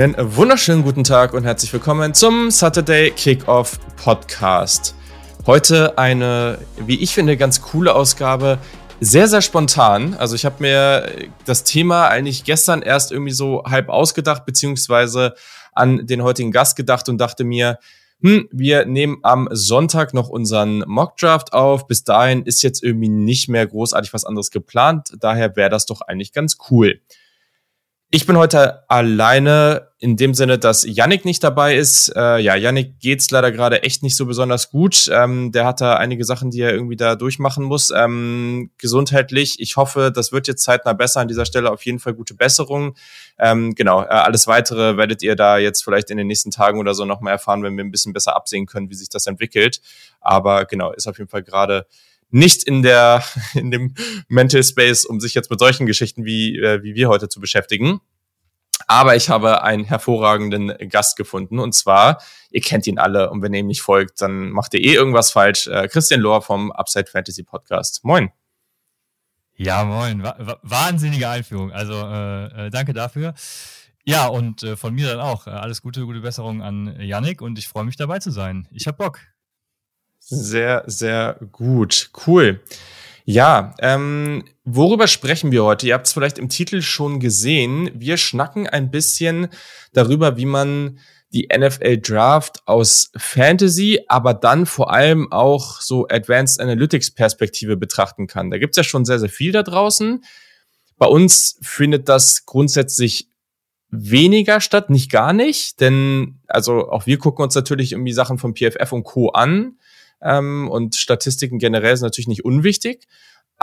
Einen wunderschönen guten Tag und herzlich willkommen zum Saturday Kickoff Podcast. Heute eine, wie ich finde, ganz coole Ausgabe. Sehr, sehr spontan. Also ich habe mir das Thema eigentlich gestern erst irgendwie so halb ausgedacht, beziehungsweise an den heutigen Gast gedacht und dachte mir, hm, wir nehmen am Sonntag noch unseren Mockdraft auf. Bis dahin ist jetzt irgendwie nicht mehr großartig was anderes geplant. Daher wäre das doch eigentlich ganz cool. Ich bin heute alleine in dem Sinne, dass Yannick nicht dabei ist. Äh, ja, Yannick geht's leider gerade echt nicht so besonders gut. Ähm, der hat da einige Sachen, die er irgendwie da durchmachen muss. Ähm, gesundheitlich. Ich hoffe, das wird jetzt zeitnah besser. An dieser Stelle auf jeden Fall gute Besserung. Ähm, genau, äh, alles weitere werdet ihr da jetzt vielleicht in den nächsten Tagen oder so nochmal erfahren, wenn wir ein bisschen besser absehen können, wie sich das entwickelt. Aber genau, ist auf jeden Fall gerade nicht in der in dem Mental Space, um sich jetzt mit solchen Geschichten wie äh, wie wir heute zu beschäftigen. Aber ich habe einen hervorragenden Gast gefunden und zwar, ihr kennt ihn alle und wenn ihr ihm nicht folgt, dann macht ihr eh irgendwas falsch. Äh, Christian Lohr vom Upside Fantasy Podcast. Moin. Ja, moin. Wahnsinnige Einführung. Also äh, äh, danke dafür. Ja, und äh, von mir dann auch. Äh, alles Gute, gute Besserung an Yannick und ich freue mich dabei zu sein. Ich hab Bock. Sehr, sehr gut. Cool. Ja, ähm, worüber sprechen wir heute? Ihr habt es vielleicht im Titel schon gesehen. Wir schnacken ein bisschen darüber, wie man die NFL Draft aus Fantasy, aber dann vor allem auch so Advanced Analytics Perspektive betrachten kann. Da gibt's ja schon sehr, sehr viel da draußen. Bei uns findet das grundsätzlich weniger statt, nicht gar nicht, denn also auch wir gucken uns natürlich irgendwie Sachen von PFF und Co. an ähm, und Statistiken generell sind natürlich nicht unwichtig.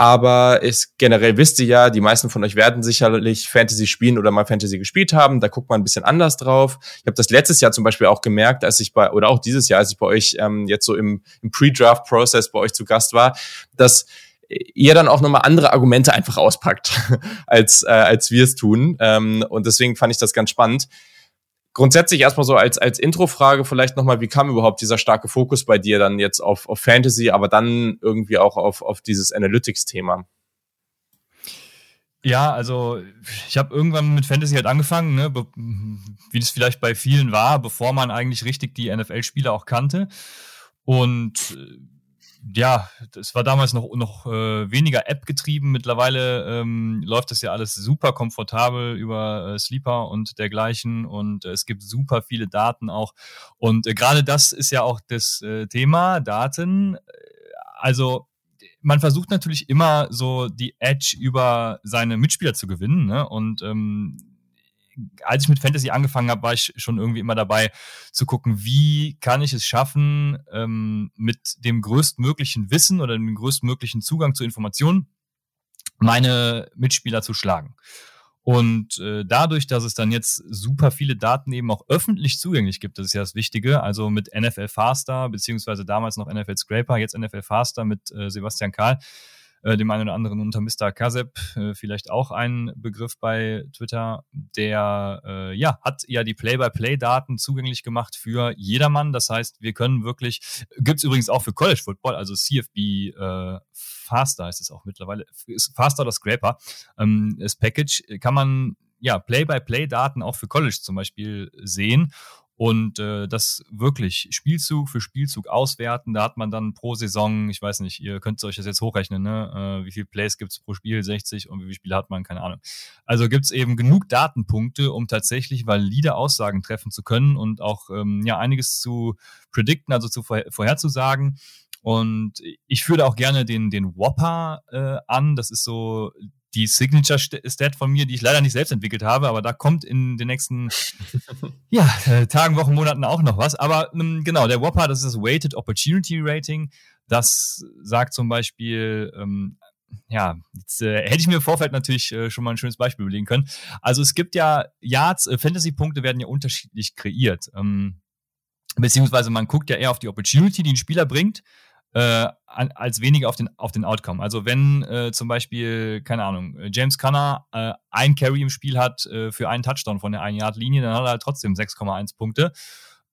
Aber ist generell wisst ihr ja, die meisten von euch werden sicherlich Fantasy spielen oder mal Fantasy gespielt haben. Da guckt man ein bisschen anders drauf. Ich habe das letztes Jahr zum Beispiel auch gemerkt, als ich bei, oder auch dieses Jahr, als ich bei euch ähm, jetzt so im, im Pre-Draft-Process bei euch zu Gast war, dass ihr dann auch nochmal andere Argumente einfach auspackt, als, äh, als wir es tun. Ähm, und deswegen fand ich das ganz spannend grundsätzlich erstmal so als, als Intro-Frage vielleicht nochmal, wie kam überhaupt dieser starke Fokus bei dir dann jetzt auf, auf Fantasy, aber dann irgendwie auch auf, auf dieses Analytics-Thema? Ja, also ich habe irgendwann mit Fantasy halt angefangen, ne, wie das vielleicht bei vielen war, bevor man eigentlich richtig die NFL-Spieler auch kannte. Und äh, ja, es war damals noch, noch äh, weniger App getrieben. Mittlerweile ähm, läuft das ja alles super komfortabel über äh, Sleeper und dergleichen und äh, es gibt super viele Daten auch. Und äh, gerade das ist ja auch das äh, Thema, Daten. Also man versucht natürlich immer so die Edge über seine Mitspieler zu gewinnen. Ne? Und ähm, als ich mit Fantasy angefangen habe, war ich schon irgendwie immer dabei zu gucken, wie kann ich es schaffen, ähm, mit dem größtmöglichen Wissen oder dem größtmöglichen Zugang zu Informationen meine Mitspieler zu schlagen. Und äh, dadurch, dass es dann jetzt super viele Daten eben auch öffentlich zugänglich gibt, das ist ja das Wichtige, also mit NFL Faster, beziehungsweise damals noch NFL Scraper, jetzt NFL Faster mit äh, Sebastian Kahl, äh, dem einen oder anderen unter Mr. Kazep, äh, vielleicht auch ein Begriff bei Twitter, der äh, ja hat ja die Play-by-Play-Daten zugänglich gemacht für jedermann. Das heißt, wir können wirklich, gibt's übrigens auch für College Football, also CFB äh, Faster ist es auch mittlerweile, ist Faster oder Scraper, ähm, das Package kann man ja Play-by-Play-Daten auch für College zum Beispiel sehen und äh, das wirklich Spielzug für Spielzug auswerten. Da hat man dann pro Saison, ich weiß nicht, ihr könnt euch das jetzt hochrechnen, ne? äh, wie viel Plays gibt's pro Spiel, 60 und wie viele Spiele hat man, keine Ahnung. Also gibt's eben genug Datenpunkte, um tatsächlich valide Aussagen treffen zu können und auch ähm, ja einiges zu predikten, also zu vorher vorherzusagen. Und ich führe auch gerne den, den Whopper äh, an. Das ist so die Signature-Stat von mir, die ich leider nicht selbst entwickelt habe, aber da kommt in den nächsten ja, äh, Tagen, Wochen, Monaten auch noch was. Aber ähm, genau, der Whopper, das ist das Weighted Opportunity Rating. Das sagt zum Beispiel, ähm, ja, jetzt äh, hätte ich mir im Vorfeld natürlich äh, schon mal ein schönes Beispiel überlegen können. Also es gibt ja Yards, äh, Fantasy-Punkte werden ja unterschiedlich kreiert. Ähm, beziehungsweise man guckt ja eher auf die Opportunity, die ein Spieler bringt äh, als weniger auf den, auf den Outcome. Also wenn äh, zum Beispiel, keine Ahnung, James Conner äh, ein Carry im Spiel hat äh, für einen Touchdown von der 1-Yard-Linie, dann hat er halt trotzdem 6,1 Punkte.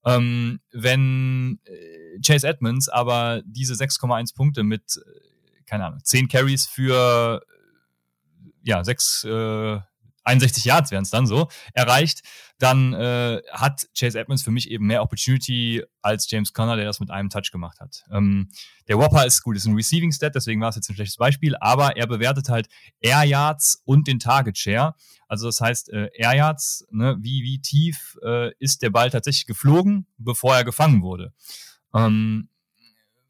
Ähm, wenn äh, Chase Edmonds aber diese 6,1 Punkte mit, äh, keine Ahnung, 10 Carries für ja, 6, äh, 61 Yards wären es dann so, erreicht, dann äh, hat Chase Edmonds für mich eben mehr Opportunity als James Conner, der das mit einem Touch gemacht hat. Ähm, der Whopper ist gut, ist ein Receiving Stat, deswegen war es jetzt ein schlechtes Beispiel, aber er bewertet halt Air Yards und den Target Share. Also das heißt, äh, Air Yards, ne, wie, wie tief äh, ist der Ball tatsächlich geflogen, bevor er gefangen wurde. Ähm,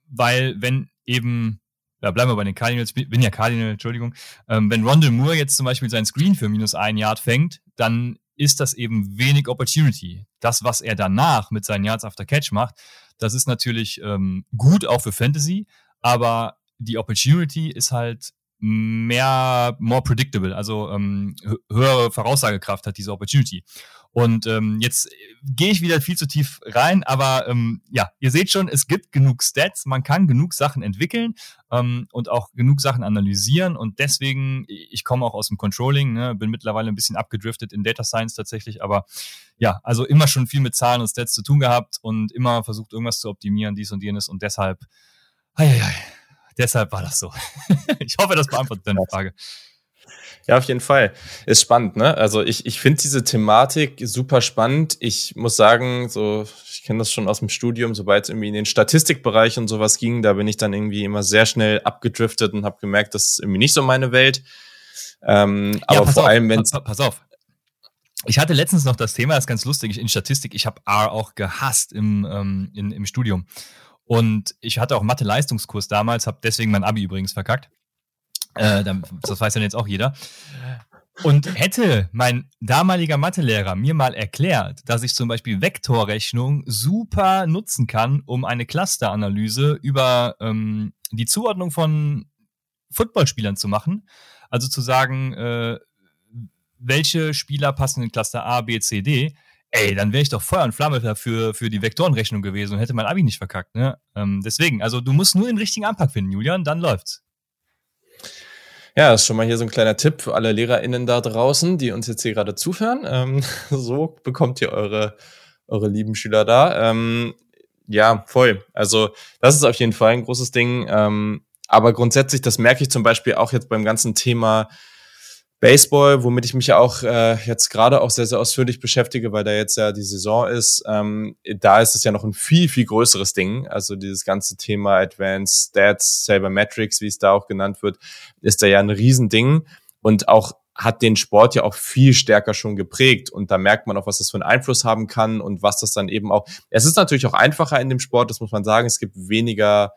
weil wenn eben ja, bleiben wir bei den Cardinals, bin ja Cardinal, Entschuldigung. Ähm, wenn Rondell Moore jetzt zum Beispiel sein Screen für minus ein Yard fängt, dann ist das eben wenig Opportunity. Das, was er danach mit seinen Yards after Catch macht, das ist natürlich ähm, gut auch für Fantasy, aber die Opportunity ist halt mehr, more predictable, also ähm, höhere Voraussagekraft hat diese Opportunity. Und ähm, jetzt gehe ich wieder viel zu tief rein, aber ähm, ja, ihr seht schon, es gibt genug Stats, man kann genug Sachen entwickeln ähm, und auch genug Sachen analysieren und deswegen, ich komme auch aus dem Controlling, ne, bin mittlerweile ein bisschen abgedriftet in Data Science tatsächlich, aber ja, also immer schon viel mit Zahlen und Stats zu tun gehabt und immer versucht irgendwas zu optimieren, dies und jenes und deshalb, hei, hei, hei, deshalb war das so. ich hoffe, das beantwortet deine Frage. Ja, auf jeden Fall. Ist spannend, ne? Also ich, ich finde diese Thematik super spannend. Ich muss sagen, so, ich kenne das schon aus dem Studium, sobald es irgendwie in den Statistikbereich und sowas ging, da bin ich dann irgendwie immer sehr schnell abgedriftet und habe gemerkt, das ist irgendwie nicht so meine Welt. Ähm, ja, aber vor auf, allem, wenn pass, pass auf. Ich hatte letztens noch das Thema, das ist ganz lustig, in Statistik, ich habe R auch gehasst im, ähm, in, im Studium. Und ich hatte auch Mathe-Leistungskurs damals, habe deswegen mein Abi übrigens verkackt. Äh, das weiß dann jetzt auch jeder. Und hätte mein damaliger Mathelehrer mir mal erklärt, dass ich zum Beispiel Vektorrechnung super nutzen kann, um eine Clusteranalyse über ähm, die Zuordnung von Footballspielern zu machen, also zu sagen, äh, welche Spieler passen in Cluster A, B, C, D, ey, dann wäre ich doch Feuer und Flamme dafür für die Vektorenrechnung gewesen und hätte mein Abi nicht verkackt. Ne? Ähm, deswegen, also du musst nur den richtigen Anpack finden, Julian, dann läuft's. Ja, das ist schon mal hier so ein kleiner Tipp für alle LehrerInnen da draußen, die uns jetzt hier gerade zuhören. Ähm, so bekommt ihr eure, eure lieben Schüler da. Ähm, ja, voll. Also das ist auf jeden Fall ein großes Ding. Ähm, aber grundsätzlich, das merke ich zum Beispiel auch jetzt beim ganzen Thema Baseball, womit ich mich ja auch äh, jetzt gerade auch sehr, sehr ausführlich beschäftige, weil da jetzt ja die Saison ist, ähm, da ist es ja noch ein viel, viel größeres Ding. Also dieses ganze Thema Advanced Stats, Sabermetrics, wie es da auch genannt wird, ist da ja ein Riesending und auch hat den Sport ja auch viel stärker schon geprägt und da merkt man auch, was das für einen Einfluss haben kann und was das dann eben auch. Es ist natürlich auch einfacher in dem Sport, das muss man sagen. Es gibt weniger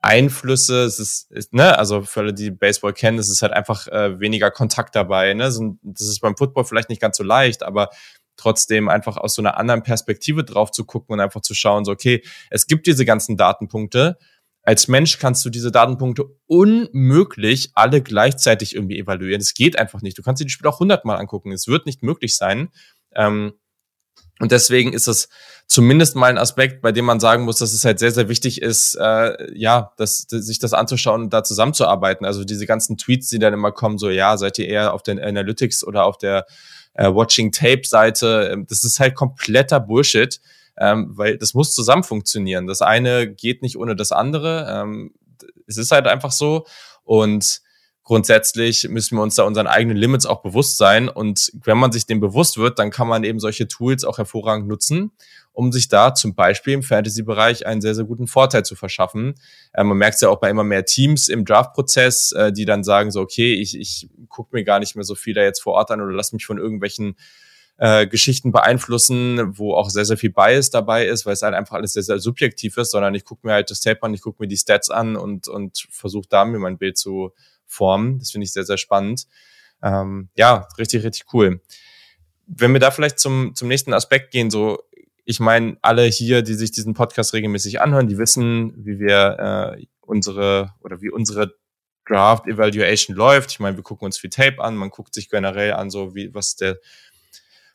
Einflüsse, es ist, ist, ne, also für alle, die Baseball kennen, es ist halt einfach äh, weniger Kontakt dabei, ne, das ist beim Football vielleicht nicht ganz so leicht, aber trotzdem einfach aus so einer anderen Perspektive drauf zu gucken und einfach zu schauen, so, okay, es gibt diese ganzen Datenpunkte. Als Mensch kannst du diese Datenpunkte unmöglich alle gleichzeitig irgendwie evaluieren. Es geht einfach nicht. Du kannst dir die Spiele auch hundertmal angucken. Es wird nicht möglich sein. Ähm, und deswegen ist es zumindest mal ein Aspekt, bei dem man sagen muss, dass es halt sehr, sehr wichtig ist, äh, ja, das, sich das anzuschauen und da zusammenzuarbeiten. Also diese ganzen Tweets, die dann immer kommen, so ja, seid ihr eher auf den Analytics oder auf der äh, Watching Tape-Seite, ähm, das ist halt kompletter Bullshit, ähm, weil das muss zusammen funktionieren. Das eine geht nicht ohne das andere. Ähm, es ist halt einfach so. Und grundsätzlich müssen wir uns da unseren eigenen Limits auch bewusst sein. Und wenn man sich dem bewusst wird, dann kann man eben solche Tools auch hervorragend nutzen, um sich da zum Beispiel im Fantasy-Bereich einen sehr, sehr guten Vorteil zu verschaffen. Äh, man merkt es ja auch bei immer mehr Teams im Draft-Prozess, äh, die dann sagen so, okay, ich, ich gucke mir gar nicht mehr so viel da jetzt vor Ort an oder lass mich von irgendwelchen äh, Geschichten beeinflussen, wo auch sehr, sehr viel Bias dabei ist, weil es halt einfach alles sehr, sehr subjektiv ist, sondern ich gucke mir halt das Tape an, ich gucke mir die Stats an und, und versuche da mir mein Bild zu formen. Das finde ich sehr, sehr spannend. Ähm, ja, richtig, richtig cool. Wenn wir da vielleicht zum, zum nächsten Aspekt gehen, so, ich meine, alle hier, die sich diesen Podcast regelmäßig anhören, die wissen, wie wir äh, unsere oder wie unsere Draft Evaluation läuft. Ich meine, wir gucken uns viel Tape an, man guckt sich generell an, so wie was der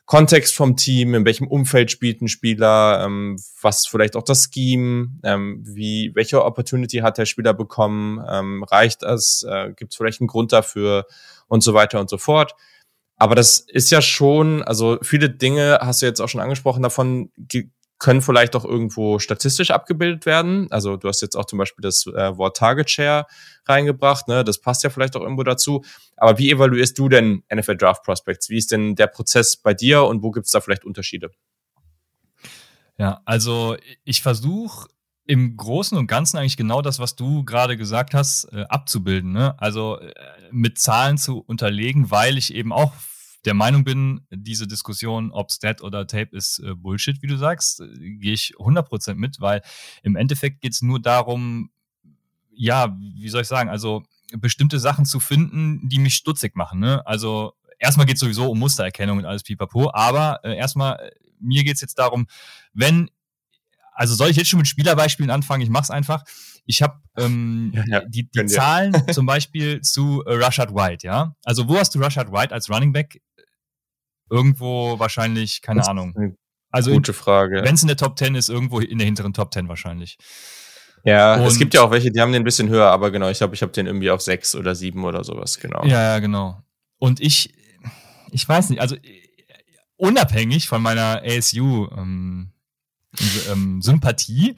Kontext vom Team, in welchem Umfeld spielt ein Spieler, ähm, was vielleicht auch das Scheme, ähm, wie, welche Opportunity hat der Spieler bekommen, ähm, reicht das, äh, gibt es vielleicht einen Grund dafür und so weiter und so fort. Aber das ist ja schon, also viele Dinge hast du jetzt auch schon angesprochen, davon können vielleicht auch irgendwo statistisch abgebildet werden. Also du hast jetzt auch zum Beispiel das äh, Wort Target Share reingebracht, ne? Das passt ja vielleicht auch irgendwo dazu. Aber wie evaluierst du denn NFL Draft Prospects? Wie ist denn der Prozess bei dir und wo gibt es da vielleicht Unterschiede? Ja, also ich versuche im Großen und Ganzen eigentlich genau das, was du gerade gesagt hast, äh, abzubilden. Ne? Also äh, mit Zahlen zu unterlegen, weil ich eben auch der Meinung bin, diese Diskussion, ob Stat oder Tape ist äh, Bullshit, wie du sagst, äh, gehe ich 100% mit, weil im Endeffekt geht es nur darum, ja, wie soll ich sagen, also bestimmte Sachen zu finden, die mich stutzig machen. Ne? Also erstmal geht es sowieso um Mustererkennung und alles pipapo, aber äh, erstmal, äh, mir geht es jetzt darum, wenn, also soll ich jetzt schon mit Spielerbeispielen anfangen, ich mache es einfach. Ich habe ähm, ja, ja, die, die Zahlen zum Beispiel zu äh, Rashad White, ja. Also wo hast du Rashad White als Running Back Irgendwo wahrscheinlich, keine das Ahnung. Also gute Frage. Wenn es in der Top 10 ist, irgendwo in der hinteren Top 10 wahrscheinlich. Ja, und es gibt ja auch welche, die haben den ein bisschen höher, aber genau, ich glaube, ich habe den irgendwie auf 6 oder 7 oder sowas, genau. Ja, ja, genau. Und ich, ich weiß nicht, also unabhängig von meiner ASU ähm, ähm, Sympathie,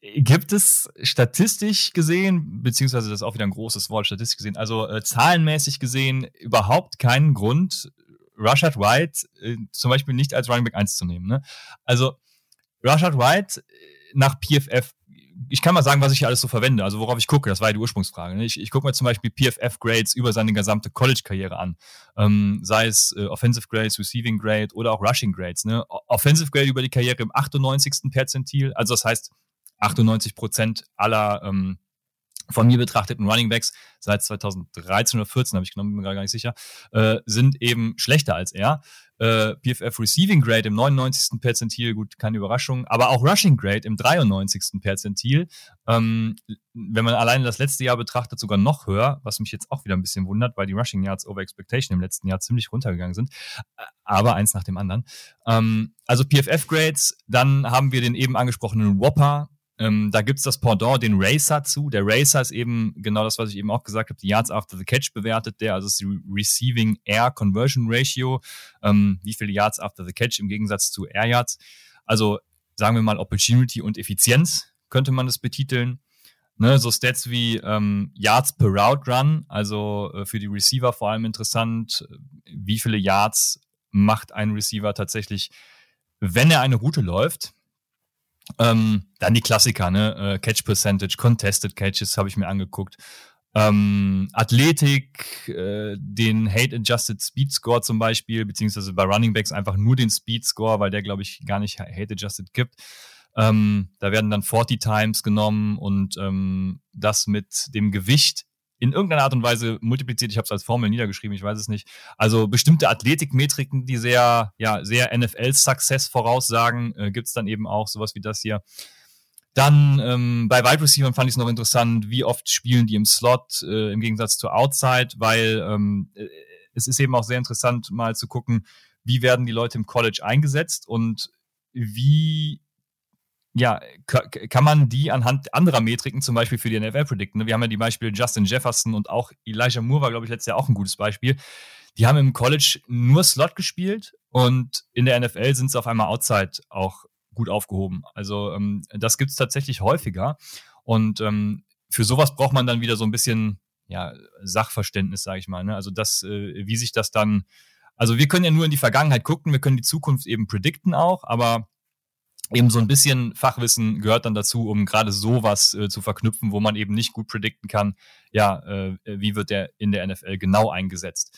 gibt es statistisch gesehen, beziehungsweise das ist auch wieder ein großes Wort, statistisch gesehen, also äh, zahlenmäßig gesehen, überhaupt keinen Grund, Rashad White äh, zum Beispiel nicht als Running Back 1 zu nehmen. Ne? Also Rashad White äh, nach PFF, ich kann mal sagen, was ich hier alles so verwende, also worauf ich gucke, das war ja die Ursprungsfrage. Ne? Ich, ich gucke mir zum Beispiel PFF-Grades über seine gesamte College-Karriere an. Ähm, sei es äh, Offensive Grades, Receiving Grade oder auch Rushing Grades. Ne? Offensive Grade über die Karriere im 98. Perzentil, also das heißt 98 Prozent aller ähm, von mir betrachteten Running Backs seit 2013 oder 14 habe ich genommen, bin mir gar nicht sicher, äh, sind eben schlechter als er. Äh, PFF Receiving Grade im 99. Perzentil, gut, keine Überraschung, aber auch Rushing Grade im 93. Perzentil. Ähm, wenn man alleine das letzte Jahr betrachtet, sogar noch höher, was mich jetzt auch wieder ein bisschen wundert, weil die Rushing Yards over Expectation im letzten Jahr ziemlich runtergegangen sind, aber eins nach dem anderen. Ähm, also PFF Grades, dann haben wir den eben angesprochenen Whopper, ähm, da gibt's das Pendant, den Racer zu. Der Racer ist eben genau das, was ich eben auch gesagt habe, die Yards after the Catch bewertet der, also ist die Receiving Air Conversion Ratio, ähm, wie viele Yards after the Catch im Gegensatz zu Air Yards. Also sagen wir mal Opportunity und Effizienz könnte man das betiteln. Ne, so Stats wie ähm, Yards per Route Run, also äh, für die Receiver vor allem interessant, wie viele Yards macht ein Receiver tatsächlich, wenn er eine Route läuft. Ähm, dann die Klassiker, ne? Äh, Catch Percentage, Contested Catches habe ich mir angeguckt. Ähm, Athletik, äh, den Hate Adjusted Speed Score zum Beispiel, beziehungsweise bei Running Backs einfach nur den Speed Score, weil der, glaube ich, gar nicht Hate Adjusted gibt. Ähm, da werden dann 40 Times genommen und ähm, das mit dem Gewicht in irgendeiner Art und Weise multipliziert. Ich habe es als Formel niedergeschrieben, ich weiß es nicht. Also bestimmte Athletikmetriken, die sehr, ja, sehr NFL-Success voraussagen, äh, gibt es dann eben auch sowas wie das hier. Dann ähm, bei Wide Receivers fand ich es noch interessant, wie oft spielen die im Slot äh, im Gegensatz zu Outside, weil ähm, äh, es ist eben auch sehr interessant, mal zu gucken, wie werden die Leute im College eingesetzt und wie ja, kann man die anhand anderer Metriken zum Beispiel für die NFL predikten? Ne? Wir haben ja die Beispiele Justin Jefferson und auch Elijah Moore war, glaube ich, letztes Jahr auch ein gutes Beispiel. Die haben im College nur Slot gespielt und in der NFL sind sie auf einmal Outside auch gut aufgehoben. Also ähm, das gibt es tatsächlich häufiger. Und ähm, für sowas braucht man dann wieder so ein bisschen ja, Sachverständnis, sage ich mal. Ne? Also das, äh, wie sich das dann, also wir können ja nur in die Vergangenheit gucken, wir können die Zukunft eben predikten auch, aber eben so ein bisschen Fachwissen gehört dann dazu, um gerade sowas äh, zu verknüpfen, wo man eben nicht gut predikten kann, ja, äh, wie wird der in der NFL genau eingesetzt.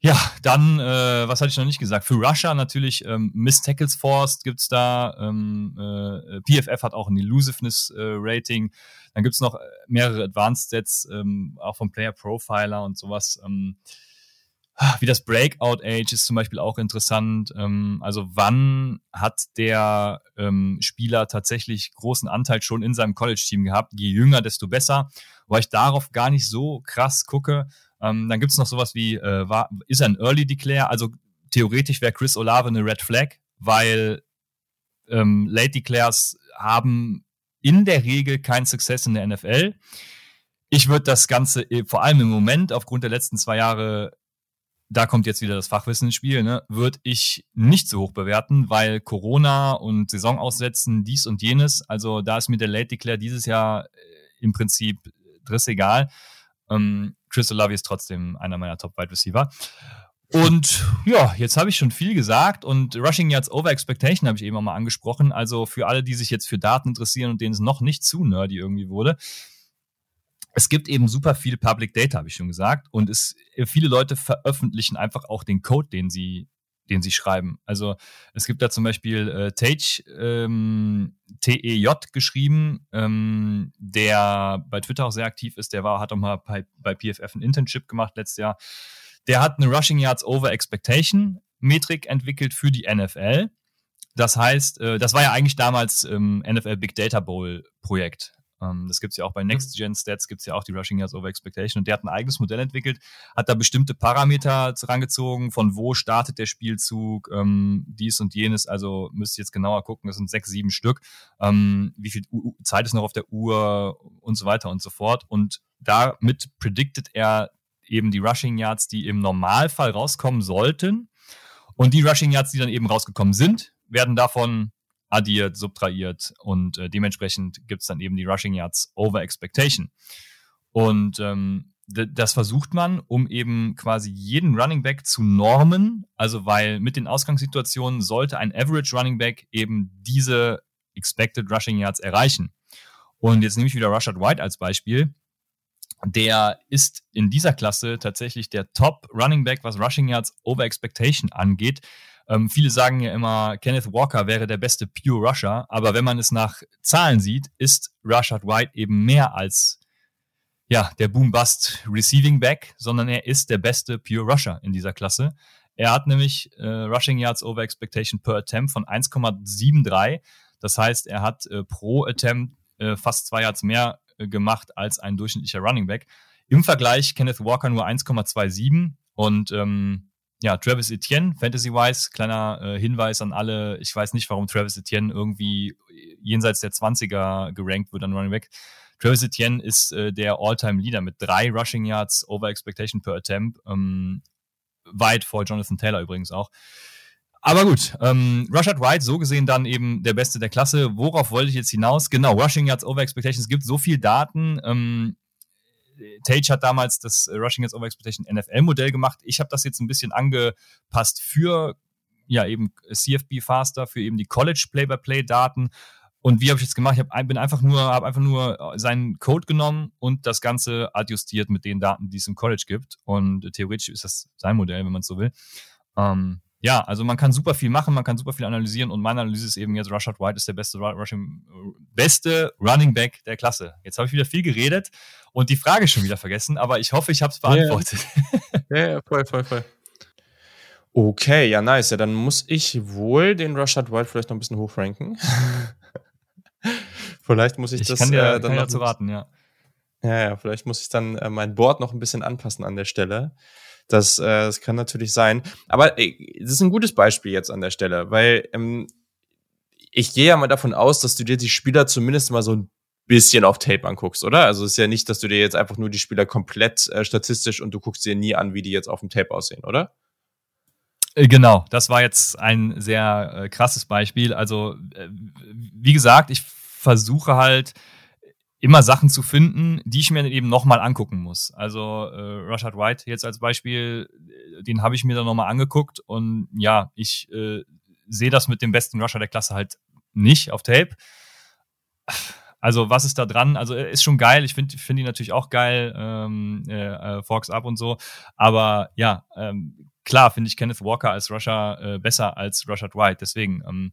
Ja, dann, äh, was hatte ich noch nicht gesagt? Für Russia natürlich ähm, Miss Tackles Forced gibt's da, ähm, äh, PFF hat auch ein Elusiveness äh, Rating, dann gibt's noch mehrere Advanced Sets, ähm, auch vom Player Profiler und sowas. Ähm, wie das Breakout Age ist zum Beispiel auch interessant. Ähm, also wann hat der ähm, Spieler tatsächlich großen Anteil schon in seinem College-Team gehabt? Je jünger, desto besser. Weil ich darauf gar nicht so krass gucke. Ähm, dann gibt's noch sowas wie, äh, war, ist er ein Early Declare? Also theoretisch wäre Chris Olave eine Red Flag, weil ähm, Late Declares haben in der Regel keinen Success in der NFL. Ich würde das Ganze äh, vor allem im Moment aufgrund der letzten zwei Jahre da kommt jetzt wieder das Fachwissen ins Spiel, ne, würde ich nicht so hoch bewerten, weil Corona und Saisonaussetzen, dies und jenes, also da ist mir der Late Declare dieses Jahr äh, im Prinzip driss egal. Ähm, Chris Olavi ist trotzdem einer meiner Top-Wide Receiver. Und ja, jetzt habe ich schon viel gesagt und Rushing Yards Over Expectation habe ich eben auch mal angesprochen. Also für alle, die sich jetzt für Daten interessieren und denen es noch nicht zu nerdy irgendwie wurde. Es gibt eben super viel Public Data, habe ich schon gesagt. Und es, viele Leute veröffentlichen einfach auch den Code, den sie, den sie schreiben. Also es gibt da zum Beispiel äh, Tage, ähm, T-E-J geschrieben, ähm, der bei Twitter auch sehr aktiv ist. Der war, hat auch mal bei, bei PFF ein Internship gemacht letztes Jahr der hat eine Rushing Yards Over Expectation Metrik entwickelt für die NFL. Das heißt, äh, das war ja eigentlich damals ähm, NFL Big Data Bowl Projekt. Ähm, das gibt's ja auch bei Next Gen Stats, gibt's ja auch die Rushing Yards Over Expectation. Und der hat ein eigenes Modell entwickelt, hat da bestimmte Parameter rangezogen, von wo startet der Spielzug, ähm, dies und jenes. Also müsst ihr jetzt genauer gucken, das sind sechs, sieben Stück. Ähm, wie viel U Zeit ist noch auf der Uhr und so weiter und so fort. Und damit predicted er eben die Rushing Yards, die im Normalfall rauskommen sollten. Und die Rushing Yards, die dann eben rausgekommen sind, werden davon addiert, subtrahiert und äh, dementsprechend gibt es dann eben die Rushing Yards over Expectation. Und ähm, das versucht man, um eben quasi jeden Running Back zu normen. Also weil mit den Ausgangssituationen sollte ein Average Running Back eben diese Expected Rushing Yards erreichen. Und jetzt nehme ich wieder Rushard White als Beispiel der ist in dieser Klasse tatsächlich der Top Running Back, was Rushing Yards over Expectation angeht. Ähm, viele sagen ja immer, Kenneth Walker wäre der beste Pure Rusher, aber wenn man es nach Zahlen sieht, ist Rashad White eben mehr als ja, der Boom-Bust Receiving Back, sondern er ist der beste Pure Rusher in dieser Klasse. Er hat nämlich äh, Rushing Yards over Expectation per Attempt von 1,73. Das heißt, er hat äh, pro Attempt äh, fast zwei Yards mehr gemacht als ein durchschnittlicher Running Back. Im Vergleich Kenneth Walker nur 1,27 und ähm, ja, Travis Etienne, Fantasy-wise, kleiner äh, Hinweis an alle, ich weiß nicht, warum Travis Etienne irgendwie jenseits der 20er gerankt wird an Running Back. Travis Etienne ist äh, der All-Time-Leader mit drei Rushing Yards over Expectation per Attempt, ähm, weit vor Jonathan Taylor übrigens auch. Aber gut, ähm, Rushard White, so gesehen dann eben der Beste der Klasse. Worauf wollte ich jetzt hinaus? Genau, Rushing Yards Over Expectations. Es gibt so viel Daten. Ähm, Tage hat damals das Rushing Yards Over Expectation NFL-Modell gemacht. Ich habe das jetzt ein bisschen angepasst für ja eben CFB Faster, für eben die College Play-by-Play-Daten. Und wie habe ich jetzt gemacht? Ich hab, einfach nur, habe einfach nur seinen Code genommen und das Ganze adjustiert mit den Daten, die es im College gibt. Und theoretisch ist das sein Modell, wenn man es so will. Ähm, ja, also man kann super viel machen, man kann super viel analysieren und meine Analyse ist eben jetzt, Rashad White ist der beste, Rushing, beste Running Back der Klasse. Jetzt habe ich wieder viel geredet und die Frage schon wieder vergessen, aber ich hoffe, ich habe es beantwortet. Ja, ja, voll, voll, voll. Okay, ja, nice. Ja, dann muss ich wohl den Rashad White vielleicht noch ein bisschen hochranken. vielleicht muss ich, ich das kann dir, äh, dann kann noch dazu raten, ja. Ja, ja, vielleicht muss ich dann äh, mein Board noch ein bisschen anpassen an der Stelle. Das, äh, das kann natürlich sein. Aber ey, das ist ein gutes Beispiel jetzt an der Stelle, weil ähm, ich gehe ja mal davon aus, dass du dir die Spieler zumindest mal so ein bisschen auf Tape anguckst, oder? Also es ist ja nicht, dass du dir jetzt einfach nur die Spieler komplett äh, statistisch und du guckst dir nie an, wie die jetzt auf dem Tape aussehen, oder? Äh, genau, das war jetzt ein sehr äh, krasses Beispiel. Also, äh, wie gesagt, ich versuche halt immer Sachen zu finden, die ich mir eben nochmal angucken muss. Also äh, Rashad White jetzt als Beispiel, äh, den habe ich mir dann nochmal angeguckt und ja, ich äh, sehe das mit dem besten Rusher der Klasse halt nicht auf Tape. Also was ist da dran? Also ist schon geil. Ich finde finde ihn natürlich auch geil, ähm, äh, Fox Up und so. Aber ja, ähm, klar finde ich Kenneth Walker als Rusher äh, besser als Rashad White. Deswegen ähm,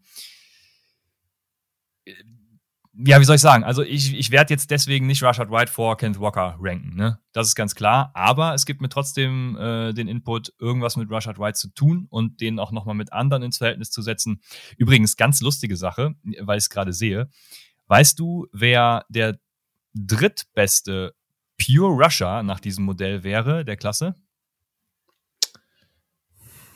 ja, wie soll ich sagen? Also ich, ich werde jetzt deswegen nicht Rashad White vor Kent Walker ranken, ne? Das ist ganz klar. Aber es gibt mir trotzdem äh, den Input, irgendwas mit Rashad White zu tun und den auch nochmal mit anderen ins Verhältnis zu setzen. Übrigens, ganz lustige Sache, weil ich es gerade sehe. Weißt du, wer der drittbeste Pure Rusher nach diesem Modell wäre, der Klasse?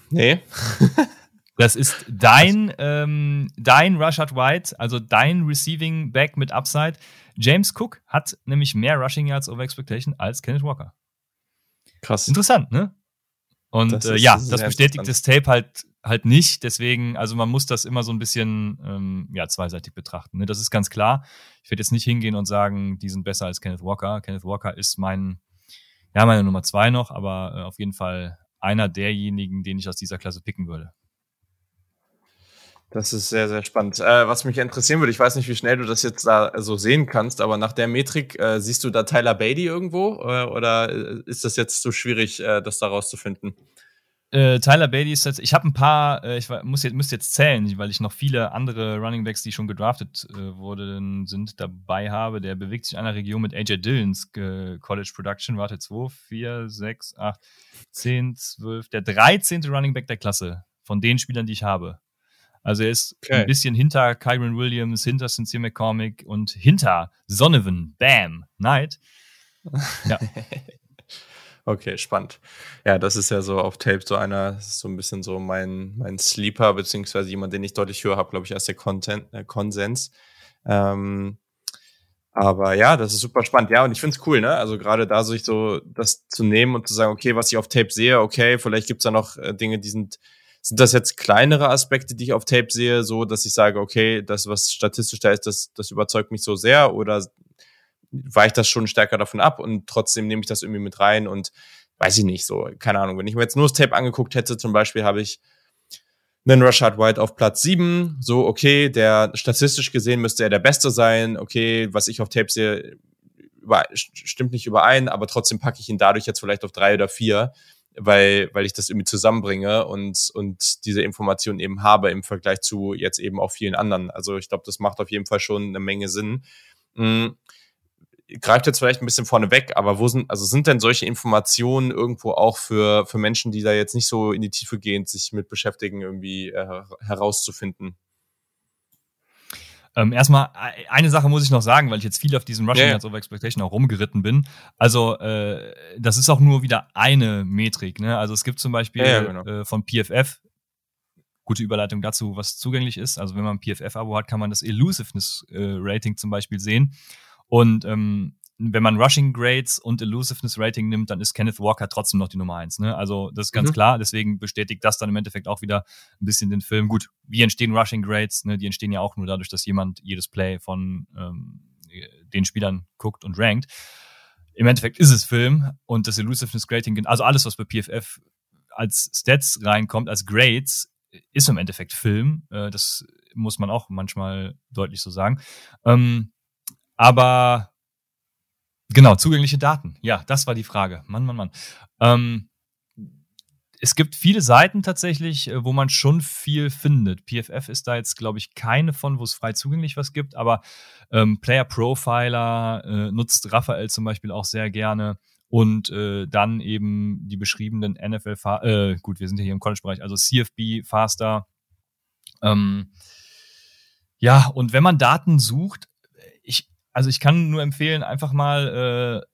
Nee. Das ist dein, ähm, dein Rashad White, also dein Receiving Back mit Upside. James Cook hat nämlich mehr Rushing Yards over Expectation als Kenneth Walker. Krass. Interessant, ne? Und das äh, ja, das bestätigt das Tape halt halt nicht. Deswegen, also man muss das immer so ein bisschen ähm, ja, zweiseitig betrachten. Ne? Das ist ganz klar. Ich werde jetzt nicht hingehen und sagen, die sind besser als Kenneth Walker. Kenneth Walker ist mein, ja, meine Nummer zwei noch, aber äh, auf jeden Fall einer derjenigen, den ich aus dieser Klasse picken würde. Das ist sehr, sehr spannend. Äh, was mich interessieren würde, ich weiß nicht, wie schnell du das jetzt da so sehen kannst, aber nach der Metrik äh, siehst du da Tyler Beatty irgendwo äh, oder ist das jetzt so schwierig, äh, das da rauszufinden? Äh, Tyler Beatty ist jetzt, ich habe ein paar, äh, ich muss jetzt, müsste jetzt zählen, weil ich noch viele andere Running Backs, die schon gedraftet äh, wurden, sind dabei habe. Der bewegt sich in einer Region mit AJ Dillons College Production. Warte, 2, 4, 6, 8, 10, 12, der 13. Running Back der Klasse von den Spielern, die ich habe. Also er ist okay. ein bisschen hinter Kyron Williams, hinter Sincere McCormick und hinter Sonovan, Bam, Knight. Ja. okay, spannend. Ja, das ist ja so auf Tape so einer, das ist so ein bisschen so mein, mein Sleeper, beziehungsweise jemand, den ich deutlich höher habe, glaube ich, als der Content, äh, Konsens. Ähm, aber ja, das ist super spannend. Ja, und ich finde es cool, ne? Also gerade da sich so das zu nehmen und zu sagen, okay, was ich auf Tape sehe, okay, vielleicht gibt's da noch äh, Dinge, die sind sind das jetzt kleinere Aspekte, die ich auf Tape sehe, so dass ich sage, okay, das, was statistisch da ist, das, das überzeugt mich so sehr oder weicht das schon stärker davon ab und trotzdem nehme ich das irgendwie mit rein und weiß ich nicht, so, keine Ahnung. Wenn ich mir jetzt nur das Tape angeguckt hätte, zum Beispiel habe ich einen Rashad White auf Platz sieben, so, okay, der statistisch gesehen müsste er der Beste sein, okay, was ich auf Tape sehe, über, stimmt nicht überein, aber trotzdem packe ich ihn dadurch jetzt vielleicht auf drei oder vier weil, weil ich das irgendwie zusammenbringe und, und diese Information eben habe im Vergleich zu jetzt eben auch vielen anderen. Also ich glaube, das macht auf jeden Fall schon eine Menge Sinn. Mhm. Greift jetzt vielleicht ein bisschen vorne weg, aber wo sind, also sind denn solche Informationen irgendwo auch für, für Menschen, die da jetzt nicht so in die Tiefe gehen, sich mit beschäftigen, irgendwie äh, herauszufinden? Ähm, erstmal, eine Sache muss ich noch sagen, weil ich jetzt viel auf diesem Rushing yeah. Yards Over Expectation auch rumgeritten bin. Also, äh, das ist auch nur wieder eine Metrik. Ne? Also, es gibt zum Beispiel ja, genau. äh, von PFF, gute Überleitung dazu, was zugänglich ist. Also, wenn man ein PFF-Abo hat, kann man das Elusiveness äh, zum Beispiel sehen. Und ähm, wenn man Rushing Grades und Elusiveness Rating nimmt, dann ist Kenneth Walker trotzdem noch die Nummer eins. Ne? Also das ist ganz mhm. klar. Deswegen bestätigt das dann im Endeffekt auch wieder ein bisschen den Film. Gut, wie entstehen Rushing Grades? Ne? Die entstehen ja auch nur dadurch, dass jemand jedes Play von ähm, den Spielern guckt und rankt. Im Endeffekt ist es Film und das Elusiveness Grading, also alles, was bei PFF als Stats reinkommt, als Grades, ist im Endeffekt Film. Äh, das muss man auch manchmal deutlich so sagen. Ähm, aber Genau, zugängliche Daten. Ja, das war die Frage. Mann, Mann, Mann. Ähm, es gibt viele Seiten tatsächlich, äh, wo man schon viel findet. PFF ist da jetzt, glaube ich, keine von, wo es frei zugänglich was gibt, aber ähm, Player Profiler äh, nutzt Raphael zum Beispiel auch sehr gerne. Und äh, dann eben die beschriebenen NFL, äh, gut, wir sind ja hier im College-Bereich, also CFB, Faster. Ähm, ja, und wenn man Daten sucht, also ich kann nur empfehlen, einfach mal äh,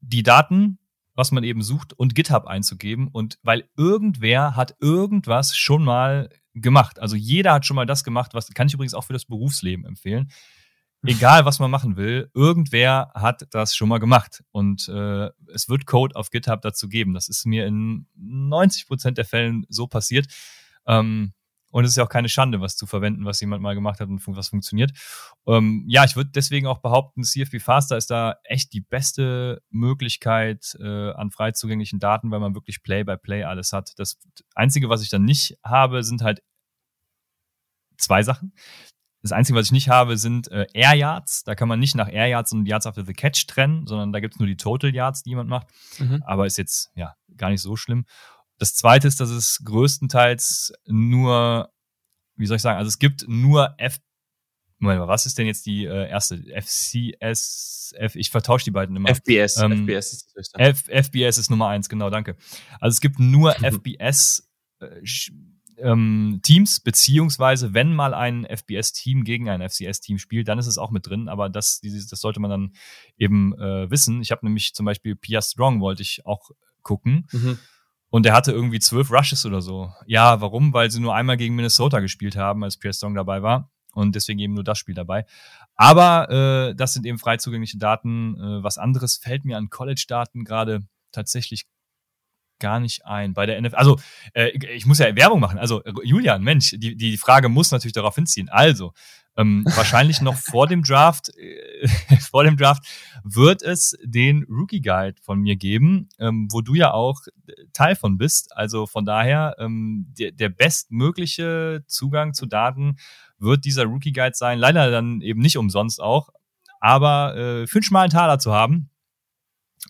die Daten, was man eben sucht, und GitHub einzugeben. Und weil irgendwer hat irgendwas schon mal gemacht. Also jeder hat schon mal das gemacht, was kann ich übrigens auch für das Berufsleben empfehlen. Egal, was man machen will, irgendwer hat das schon mal gemacht. Und äh, es wird Code auf GitHub dazu geben. Das ist mir in 90 Prozent der Fällen so passiert. Ähm, und es ist ja auch keine Schande, was zu verwenden, was jemand mal gemacht hat und was funktioniert. Ähm, ja, ich würde deswegen auch behaupten, CFB Faster ist da echt die beste Möglichkeit äh, an frei zugänglichen Daten, weil man wirklich Play-by-Play Play alles hat. Das Einzige, was ich dann nicht habe, sind halt zwei Sachen. Das Einzige, was ich nicht habe, sind äh, Air Yards. Da kann man nicht nach Air Yards und Yards after the Catch trennen, sondern da gibt es nur die Total Yards, die jemand macht. Mhm. Aber ist jetzt ja gar nicht so schlimm. Das zweite ist, dass es größtenteils nur, wie soll ich sagen, also es gibt nur F. Moment mal, was ist denn jetzt die äh, erste? FCS, F, ich vertausche die beiden immer. FBS, ähm, FBS ist das F, FBS ist Nummer eins, genau, danke. Also es gibt nur FBS äh, ähm, Teams, beziehungsweise wenn mal ein FBS-Team gegen ein FCS-Team spielt, dann ist es auch mit drin, aber das, das sollte man dann eben äh, wissen. Ich habe nämlich zum Beispiel Pia Strong wollte ich auch gucken. Mhm. Und er hatte irgendwie zwölf Rushes oder so. Ja, warum? Weil sie nur einmal gegen Minnesota gespielt haben, als Pierre Strong dabei war. Und deswegen eben nur das Spiel dabei. Aber äh, das sind eben frei zugängliche Daten. Äh, was anderes fällt mir an College-Daten gerade tatsächlich gar nicht ein. Bei der NFL, also äh, ich muss ja Werbung machen. Also Julian, Mensch, die, die Frage muss natürlich darauf hinziehen. Also ähm, wahrscheinlich noch vor dem Draft, äh, vor dem Draft wird es den Rookie Guide von mir geben, ähm, wo du ja auch Teil von bist. Also von daher ähm, der, der bestmögliche Zugang zu Daten wird dieser Rookie Guide sein. Leider dann eben nicht umsonst auch, aber äh, für einen schmalen Taler zu haben.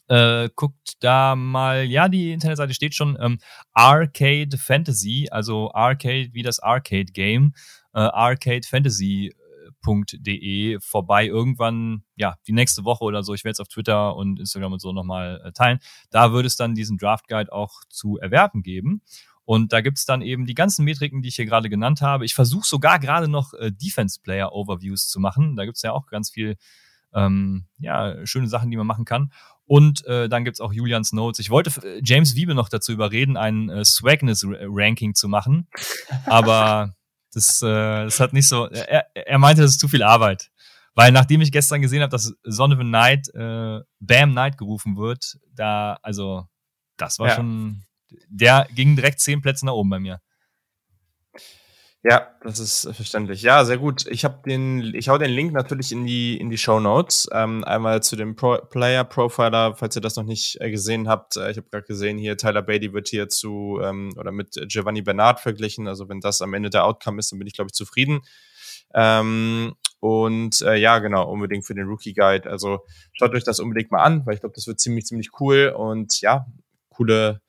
Äh, guckt da mal, ja, die Internetseite steht schon, ähm, Arcade Fantasy, also Arcade wie das Arcade Game, äh, arcadefantasy.de vorbei irgendwann, ja, die nächste Woche oder so. Ich werde es auf Twitter und Instagram und so nochmal äh, teilen. Da würde es dann diesen Draft Guide auch zu erwerben geben. Und da gibt's dann eben die ganzen Metriken, die ich hier gerade genannt habe. Ich versuche sogar gerade noch äh, Defense-Player-Overviews zu machen. Da gibt's ja auch ganz viel ähm, ja, schöne Sachen, die man machen kann. Und äh, dann gibt's auch Julians Notes. Ich wollte äh, James Wiebe noch dazu überreden, ein äh, Swagness-Ranking zu machen. Aber das, äh, das hat nicht so. Er, er meinte, das ist zu viel Arbeit. Weil nachdem ich gestern gesehen habe, dass Son of a Night äh, Bam Night gerufen wird, da, also, das war ja. schon. Der ging direkt zehn Plätze nach oben bei mir. Ja, das ist verständlich. Ja, sehr gut. Ich habe den, ich hau den Link natürlich in die in die Show Notes. Ähm, einmal zu dem Pro Player Profiler, falls ihr das noch nicht äh, gesehen habt. Äh, ich habe gerade gesehen hier Tyler Beatty wird hier zu ähm, oder mit Giovanni Bernard verglichen. Also wenn das am Ende der Outcome ist, dann bin ich glaube ich zufrieden. Ähm, und äh, ja, genau, unbedingt für den Rookie Guide. Also schaut euch das unbedingt mal an, weil ich glaube, das wird ziemlich ziemlich cool und ja, coole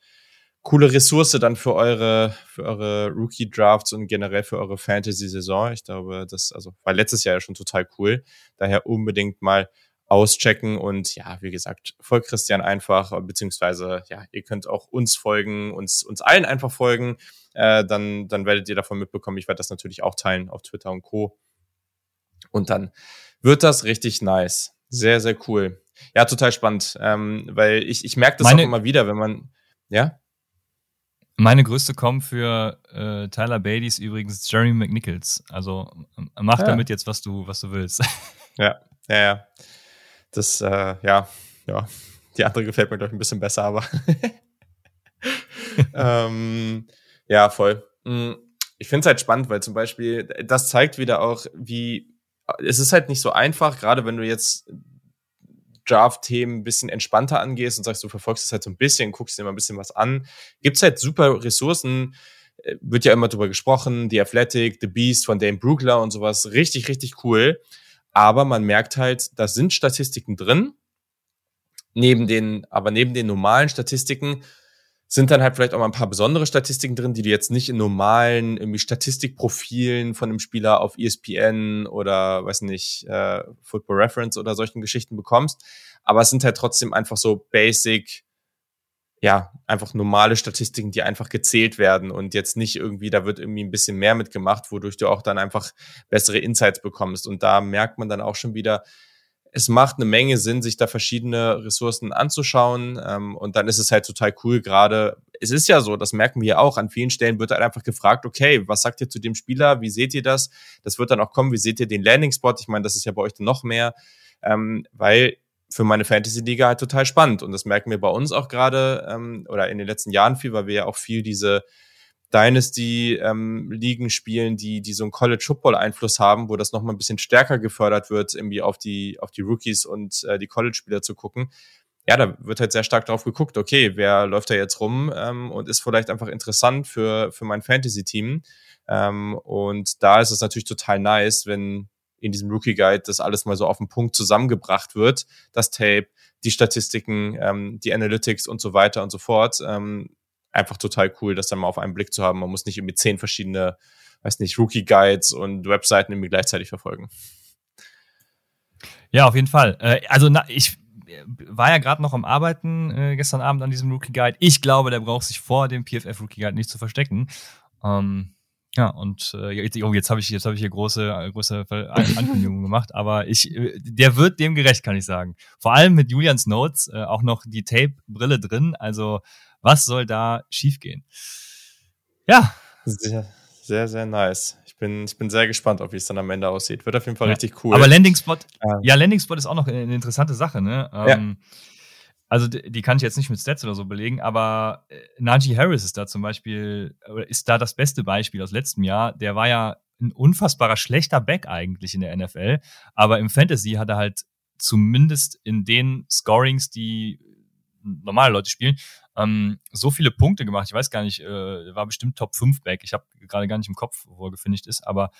coole Ressource dann für eure, für eure Rookie-Drafts und generell für eure Fantasy-Saison. Ich glaube, das also war letztes Jahr ja schon total cool. Daher unbedingt mal auschecken und ja, wie gesagt, folgt Christian einfach, beziehungsweise ja, ihr könnt auch uns folgen, uns, uns allen einfach folgen. Äh, dann, dann werdet ihr davon mitbekommen. Ich werde das natürlich auch teilen auf Twitter und Co. Und dann wird das richtig nice. Sehr, sehr cool. Ja, total spannend. Ähm, weil ich, ich merke das Meine auch immer wieder, wenn man, ja? Meine größte Com für äh, Tyler Beatty ist übrigens Jeremy McNichols. Also mach ja. damit jetzt, was du, was du willst. Ja, ja, ja. Das, äh, ja, ja. Die andere gefällt mir, glaube ich, ein bisschen besser, aber ähm, ja, voll. Mm, ich finde es halt spannend, weil zum Beispiel, das zeigt wieder auch, wie es ist halt nicht so einfach, gerade wenn du jetzt Draft-Themen ein bisschen entspannter angehst und sagst, du verfolgst es halt so ein bisschen, guckst dir mal ein bisschen was an, gibt's halt super Ressourcen, äh, wird ja immer drüber gesprochen, The Athletic, The Beast von Dane Brugler und sowas, richtig, richtig cool. Aber man merkt halt, da sind Statistiken drin, neben den, aber neben den normalen Statistiken sind dann halt vielleicht auch mal ein paar besondere Statistiken drin, die du jetzt nicht in normalen irgendwie Statistikprofilen von einem Spieler auf ESPN oder weiß nicht, äh, Football Reference oder solchen Geschichten bekommst. Aber es sind halt trotzdem einfach so basic, ja, einfach normale Statistiken, die einfach gezählt werden und jetzt nicht irgendwie, da wird irgendwie ein bisschen mehr mitgemacht, wodurch du auch dann einfach bessere Insights bekommst. Und da merkt man dann auch schon wieder, es macht eine Menge Sinn, sich da verschiedene Ressourcen anzuschauen. Ähm, und dann ist es halt total cool, gerade, es ist ja so, das merken wir auch, an vielen Stellen wird halt einfach gefragt, okay, was sagt ihr zu dem Spieler? Wie seht ihr das? Das wird dann auch kommen, wie seht ihr den Landing-Spot? Ich meine, das ist ja bei euch dann noch mehr, ähm, weil für meine Fantasy-Liga halt total spannend. Und das merken wir bei uns auch gerade, ähm, oder in den letzten Jahren viel, weil wir ja auch viel diese Dynasty-Ligen ähm, spielen, die, die so einen College-Football-Einfluss haben, wo das nochmal ein bisschen stärker gefördert wird, irgendwie auf die, auf die Rookies und äh, die College-Spieler zu gucken. Ja, da wird halt sehr stark drauf geguckt, okay, wer läuft da jetzt rum ähm, und ist vielleicht einfach interessant für, für mein Fantasy-Team. Ähm, und da ist es natürlich total nice, wenn in diesem Rookie Guide das alles mal so auf den Punkt zusammengebracht wird, das Tape, die Statistiken, ähm, die Analytics und so weiter und so fort. Ähm, einfach total cool, das dann mal auf einen Blick zu haben. Man muss nicht irgendwie zehn verschiedene, weiß nicht, Rookie-Guides und Webseiten irgendwie gleichzeitig verfolgen. Ja, auf jeden Fall. Äh, also na, ich war ja gerade noch am Arbeiten äh, gestern Abend an diesem Rookie Guide. Ich glaube, der braucht sich vor dem PFF Rookie Guide nicht zu verstecken. Ähm, ja, und äh, jetzt, oh, jetzt habe ich, jetzt hab ich hier große, große Ankündigungen gemacht, aber ich, äh, der wird dem gerecht, kann ich sagen. Vor allem mit Julians Notes, äh, auch noch die Tape-Brille drin. Also was soll da schiefgehen? Ja. Sehr, sehr, sehr nice. Ich bin, ich bin sehr gespannt, ob wie es dann am Ende aussieht. Wird auf jeden Fall ja. richtig cool. Aber Landing Spot, ja. ja, Landing Spot ist auch noch eine interessante Sache, ne? Ähm, ja. also die, kann ich jetzt nicht mit Stats oder so belegen, aber äh, Najee Harris ist da zum Beispiel, ist da das beste Beispiel aus letztem Jahr. Der war ja ein unfassbarer schlechter Back eigentlich in der NFL, aber im Fantasy hat er halt zumindest in den Scorings, die normale Leute spielen, ähm, so viele Punkte gemacht. Ich weiß gar nicht, äh, war bestimmt Top 5 Back. Ich habe gerade gar nicht im Kopf, wo er gefinisht ist, aber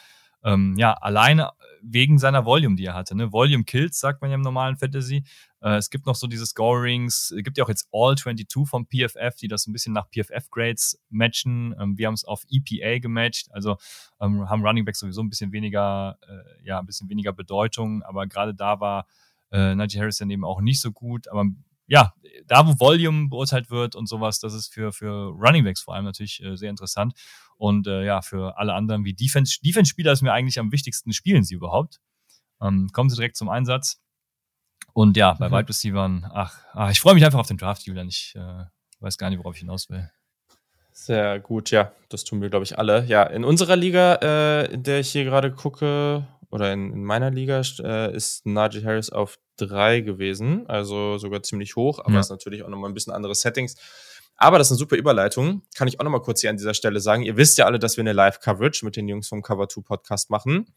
ähm, ja, alleine wegen seiner Volume, die er hatte. Ne? Volume Kills, sagt man ja im normalen Fantasy. Äh, es gibt noch so diese Scorings, es gibt ja auch jetzt All 22 vom PFF, die das ein bisschen nach PFF-Grades matchen. Ähm, wir haben es auf EPA gematcht, also ähm, haben Running Backs sowieso ein bisschen weniger, äh, ja, ein bisschen weniger Bedeutung, aber gerade da war äh, Najee Harris eben auch nicht so gut, aber ja, da wo Volume beurteilt wird und sowas, das ist für, für Running Backs vor allem natürlich äh, sehr interessant. Und äh, ja, für alle anderen wie Defense, Defense-Spieler ist mir eigentlich am wichtigsten, spielen sie überhaupt. Ähm, kommen sie direkt zum Einsatz. Und ja, bei mhm. Wide Receivern, ach, ach ich freue mich einfach auf den Draft, Julian. Ich äh, weiß gar nicht, worauf ich hinaus will. Sehr gut, ja, das tun wir, glaube ich, alle. Ja, in unserer Liga, äh, in der ich hier gerade gucke, oder in, in meiner Liga, äh, ist Najee Harris auf drei gewesen, also sogar ziemlich hoch, aber ja. ist natürlich auch nochmal ein bisschen andere Settings. Aber das ist eine super Überleitung. Kann ich auch nochmal kurz hier an dieser Stelle sagen. Ihr wisst ja alle, dass wir eine Live-Coverage mit den Jungs vom Cover 2 Podcast machen.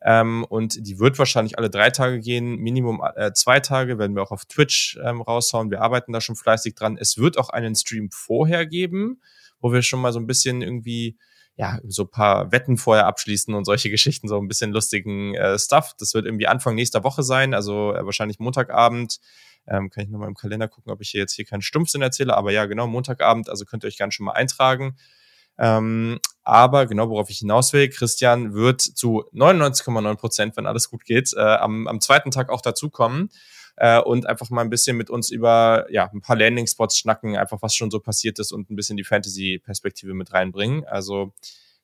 Ähm, und die wird wahrscheinlich alle drei Tage gehen, Minimum äh, zwei Tage, werden wir auch auf Twitch ähm, raushauen. Wir arbeiten da schon fleißig dran. Es wird auch einen Stream vorher geben, wo wir schon mal so ein bisschen irgendwie ja, so paar Wetten vorher abschließen und solche Geschichten, so ein bisschen lustigen äh, Stuff. Das wird irgendwie Anfang nächster Woche sein, also äh, wahrscheinlich Montagabend. Ähm, kann ich nochmal im Kalender gucken, ob ich hier jetzt hier keinen Stumpfsinn erzähle, aber ja, genau, Montagabend, also könnt ihr euch ganz schon mal eintragen. Ähm, aber genau, worauf ich hinaus will, Christian wird zu 99,9 Prozent, wenn alles gut geht, äh, am, am zweiten Tag auch dazukommen äh, und einfach mal ein bisschen mit uns über ja, ein paar Landing-Spots schnacken, einfach was schon so passiert ist und ein bisschen die Fantasy-Perspektive mit reinbringen. Also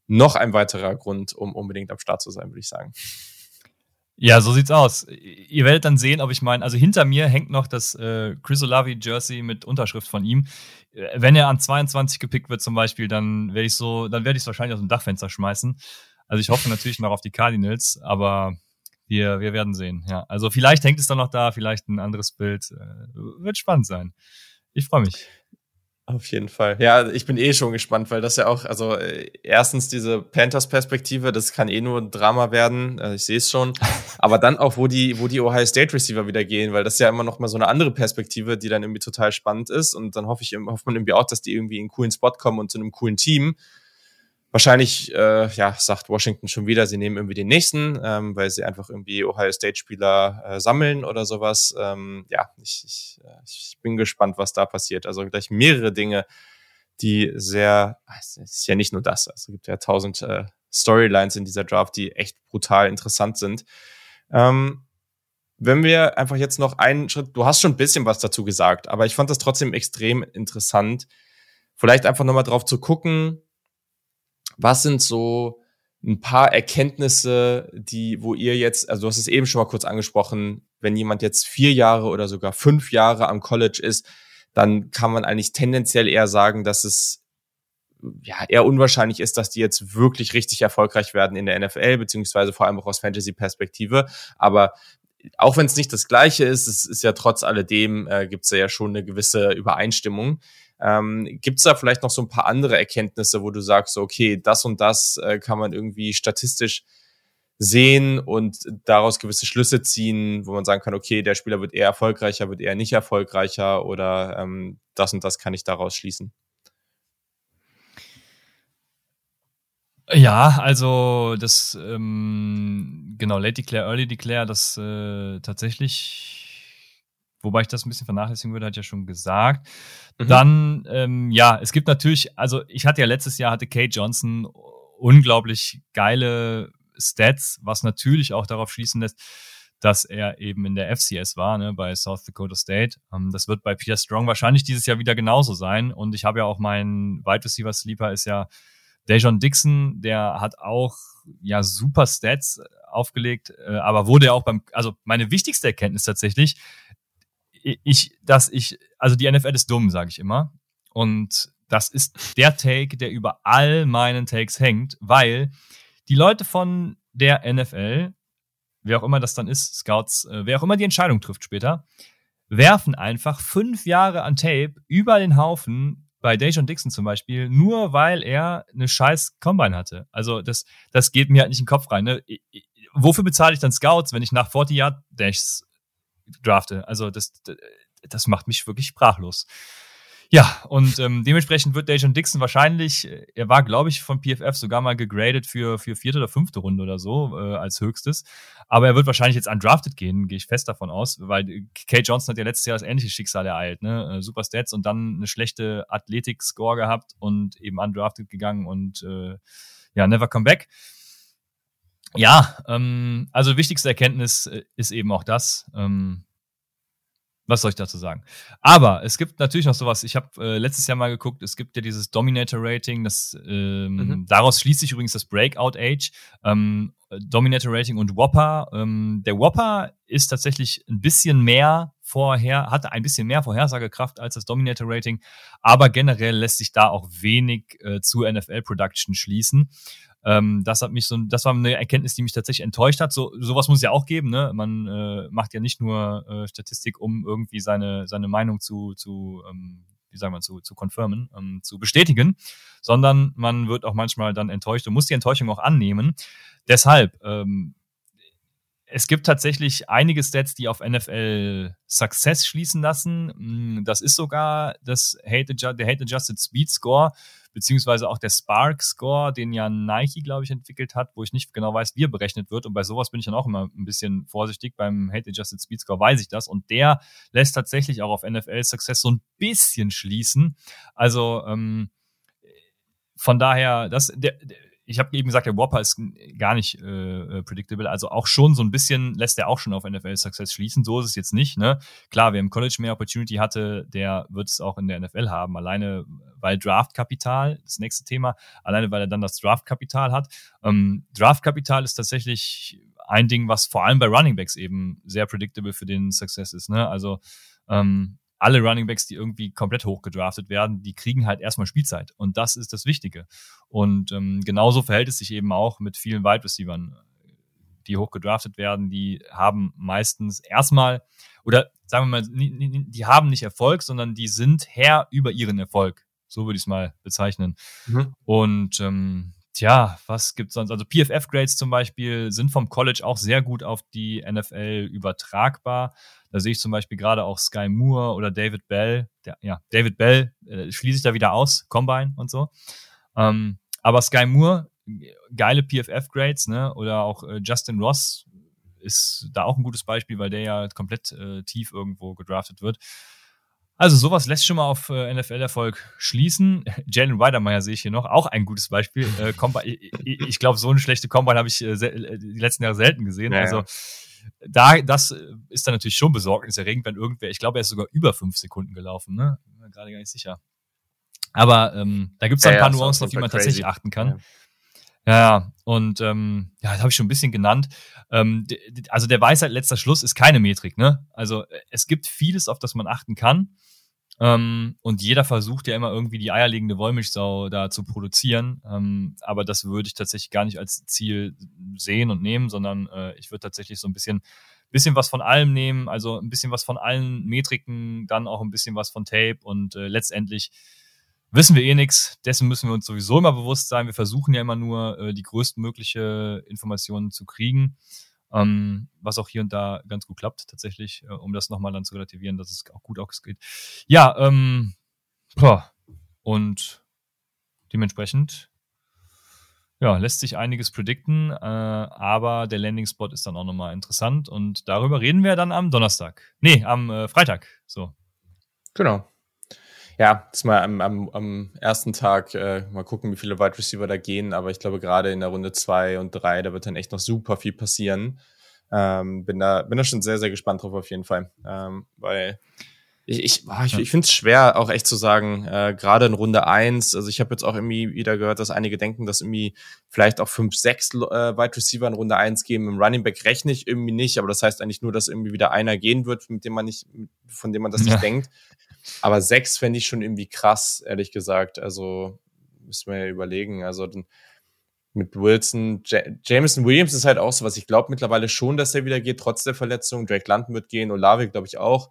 noch ein weiterer Grund, um unbedingt am Start zu sein, würde ich sagen. Ja, so sieht's aus. Ihr werdet dann sehen, ob ich meine, also hinter mir hängt noch das äh, Chris Olavi Jersey mit Unterschrift von ihm. Äh, wenn er an 22 gepickt wird zum Beispiel, dann werde ich so, dann werde ich es wahrscheinlich aus dem Dachfenster schmeißen. Also ich hoffe natürlich noch auf die Cardinals, aber wir, wir werden sehen. Ja, also vielleicht hängt es dann noch da, vielleicht ein anderes Bild. Äh, wird spannend sein. Ich freue mich. Auf jeden Fall. Ja, ich bin eh schon gespannt, weil das ja auch, also äh, erstens diese Panthers-Perspektive, das kann eh nur ein Drama werden, also ich sehe es schon. Aber dann auch, wo die, wo die Ohio State Receiver wieder gehen, weil das ist ja immer noch mal so eine andere Perspektive, die dann irgendwie total spannend ist. Und dann hoffe ich, hofft man irgendwie auch, dass die irgendwie in einen coolen Spot kommen und zu einem coolen Team. Wahrscheinlich, äh, ja, sagt Washington schon wieder, sie nehmen irgendwie den nächsten, ähm, weil sie einfach irgendwie Ohio State-Spieler äh, sammeln oder sowas. Ähm, ja, ich, ich, äh, ich bin gespannt, was da passiert. Also gleich mehrere Dinge, die sehr, es ist ja nicht nur das, also es gibt ja tausend äh, Storylines in dieser Draft, die echt brutal interessant sind. Ähm, wenn wir einfach jetzt noch einen Schritt, du hast schon ein bisschen was dazu gesagt, aber ich fand das trotzdem extrem interessant, vielleicht einfach nochmal drauf zu gucken, was sind so ein paar Erkenntnisse, die, wo ihr jetzt, also du hast es eben schon mal kurz angesprochen, wenn jemand jetzt vier Jahre oder sogar fünf Jahre am College ist, dann kann man eigentlich tendenziell eher sagen, dass es ja eher unwahrscheinlich ist, dass die jetzt wirklich richtig erfolgreich werden in der NFL, beziehungsweise vor allem auch aus Fantasy-Perspektive. Aber auch wenn es nicht das Gleiche ist, es ist ja trotz alledem, äh, gibt es ja schon eine gewisse Übereinstimmung. Ähm, Gibt es da vielleicht noch so ein paar andere Erkenntnisse, wo du sagst, okay, das und das äh, kann man irgendwie statistisch sehen und daraus gewisse Schlüsse ziehen, wo man sagen kann, okay, der Spieler wird eher erfolgreicher, wird eher nicht erfolgreicher oder ähm, das und das kann ich daraus schließen? Ja, also das ähm, genau Late Declare, Early Declare, das äh, tatsächlich wobei ich das ein bisschen vernachlässigen würde, hat ja schon gesagt. Mhm. Dann, ähm, ja, es gibt natürlich, also ich hatte ja letztes Jahr, hatte Kate Johnson unglaublich geile Stats, was natürlich auch darauf schließen lässt, dass er eben in der FCS war, ne, bei South Dakota State. Ähm, das wird bei Peter Strong wahrscheinlich dieses Jahr wieder genauso sein. Und ich habe ja auch meinen Wide Receiver Sleeper ist ja Dejon Dixon, der hat auch ja super Stats aufgelegt, äh, aber wurde ja auch beim, also meine wichtigste Erkenntnis tatsächlich, ich, dass ich, also die NFL ist dumm, sage ich immer. Und das ist der Take, der über all meinen Takes hängt, weil die Leute von der NFL, wer auch immer das dann ist, Scouts, äh, wer auch immer die Entscheidung trifft später, werfen einfach fünf Jahre an Tape über den Haufen bei Dejon Dixon zum Beispiel, nur weil er eine scheiß Combine hatte. Also das, das geht mir halt nicht in den Kopf rein. Ne? Wofür bezahle ich dann Scouts, wenn ich nach 40 Yard Dashs drafte? Also das, das macht mich wirklich sprachlos. Ja, und ähm, dementsprechend wird Dejon Dixon wahrscheinlich, äh, er war, glaube ich, von PFF sogar mal gegradet für, für vierte oder fünfte Runde oder so äh, als höchstes. Aber er wird wahrscheinlich jetzt undrafted gehen, gehe ich fest davon aus, weil äh, Kate Johnson hat ja letztes Jahr das ähnliche Schicksal ereilt, ne? Äh, super Stats und dann eine schlechte Athletik-Score gehabt und eben undrafted gegangen und äh, ja, never come back. Ja, ähm, also wichtigste Erkenntnis äh, ist eben auch das. Ähm, was soll ich dazu sagen? Aber es gibt natürlich noch sowas. Ich habe äh, letztes Jahr mal geguckt. Es gibt ja dieses Dominator Rating. Das ähm, mhm. daraus schließt sich übrigens das Breakout Age. Ähm, Dominator Rating und Whopper. Ähm, der Whopper ist tatsächlich ein bisschen mehr vorher, hatte ein bisschen mehr Vorhersagekraft als das Dominator Rating, aber generell lässt sich da auch wenig äh, zu NFL Production schließen. Ähm, das hat mich so, das war eine Erkenntnis, die mich tatsächlich enttäuscht hat. So, sowas muss es ja auch geben, ne? Man äh, macht ja nicht nur äh, Statistik, um irgendwie seine, seine Meinung zu, zu ähm, wie sagen wir, zu, zu confirmen, ähm, zu bestätigen, sondern man wird auch manchmal dann enttäuscht und muss die Enttäuschung auch annehmen. Deshalb, ähm, es gibt tatsächlich einige Stats, die auf NFL Success schließen lassen. Mm, das ist sogar das Hate der Hate Adjusted Speed Score, beziehungsweise auch der Spark Score, den ja Nike, glaube ich, entwickelt hat, wo ich nicht genau weiß, wie er berechnet wird. Und bei sowas bin ich dann auch immer ein bisschen vorsichtig. Beim Hate Adjusted Speed Score weiß ich das. Und der lässt tatsächlich auch auf NFL Success so ein bisschen schließen. Also, ähm, von daher, das, der, der ich habe eben gesagt, der Whopper ist gar nicht äh, predictable. Also auch schon so ein bisschen lässt er auch schon auf NFL-Success schließen. So ist es jetzt nicht. Ne? Klar, wer im College mehr Opportunity hatte, der wird es auch in der NFL haben. Alleine weil Draftkapital, das nächste Thema, alleine weil er dann das Draftkapital hat. Ähm, Draftkapital ist tatsächlich ein Ding, was vor allem bei Running Backs eben sehr predictable für den Success ist. Ne? Also ähm, alle Running Backs, die irgendwie komplett hochgedraftet werden, die kriegen halt erstmal Spielzeit. Und das ist das Wichtige. Und ähm, genauso verhält es sich eben auch mit vielen Wide Receivers, die hochgedraftet werden. Die haben meistens erstmal, oder sagen wir mal, die haben nicht Erfolg, sondern die sind Herr über ihren Erfolg. So würde ich es mal bezeichnen. Mhm. Und ähm, Tja, was gibt's sonst? Also PFF-Grades zum Beispiel sind vom College auch sehr gut auf die NFL übertragbar. Da sehe ich zum Beispiel gerade auch Sky Moore oder David Bell. Der, ja, David Bell äh, schließe ich da wieder aus, Combine und so. Ähm, aber Sky Moore, geile PFF-Grades, ne? Oder auch äh, Justin Ross ist da auch ein gutes Beispiel, weil der ja komplett äh, tief irgendwo gedraftet wird. Also sowas lässt schon mal auf äh, NFL-Erfolg schließen. Jalen Weidermeyer sehe ich hier noch, auch ein gutes Beispiel. Äh, ich, ich glaube, so eine schlechte Combine habe ich äh, äh, die letzten Jahre selten gesehen. Ja, also da, das ist dann natürlich schon besorgniserregend, wenn irgendwer, ich glaube, er ist sogar über fünf Sekunden gelaufen, ne? Bin mir gerade gar nicht sicher. Aber ähm, da gibt es ja, ein paar ja, Nuancen, auf die man crazy. tatsächlich achten kann. Ja, ja. und ähm, ja, das habe ich schon ein bisschen genannt. Ähm, also der Weisheit letzter Schluss ist keine Metrik, ne? Also es gibt vieles, auf das man achten kann. Ähm, und jeder versucht ja immer irgendwie die eierlegende Wollmilchsau da zu produzieren. Ähm, aber das würde ich tatsächlich gar nicht als Ziel sehen und nehmen, sondern äh, ich würde tatsächlich so ein bisschen, bisschen was von allem nehmen, also ein bisschen was von allen Metriken, dann auch ein bisschen was von Tape und äh, letztendlich wissen wir eh nichts. Dessen müssen wir uns sowieso immer bewusst sein. Wir versuchen ja immer nur äh, die größtmögliche Informationen zu kriegen ähm, was auch hier und da ganz gut klappt, tatsächlich, äh, um das nochmal dann zu relativieren, dass es auch gut ausgeht. Ja, ähm, boah. und dementsprechend ja, lässt sich einiges predikten, äh, aber der Landing-Spot ist dann auch nochmal interessant und darüber reden wir dann am Donnerstag. Nee, am äh, Freitag. So. Genau. Ja, das mal am, am, am ersten Tag äh, mal gucken, wie viele Wide Receiver da gehen, aber ich glaube, gerade in der Runde zwei und drei, da wird dann echt noch super viel passieren. Ähm, bin, da, bin da schon sehr, sehr gespannt drauf auf jeden Fall. Ähm, weil ich, ich, ich, ich finde es schwer, auch echt zu sagen, äh, gerade in Runde eins. also ich habe jetzt auch irgendwie wieder gehört, dass einige denken, dass irgendwie vielleicht auch fünf, sechs äh, Wide Receiver in Runde eins geben. Im Running Back rechne ich irgendwie nicht, aber das heißt eigentlich nur, dass irgendwie wieder einer gehen wird, mit dem man nicht, von dem man das ja. nicht denkt. Aber sechs fände ich schon irgendwie krass, ehrlich gesagt. Also müssen wir ja überlegen. Also mit Wilson, J Jameson Williams ist halt auch so was. Ich glaube mittlerweile schon, dass er wieder geht, trotz der Verletzung. Drake London wird gehen, Olave glaube ich auch.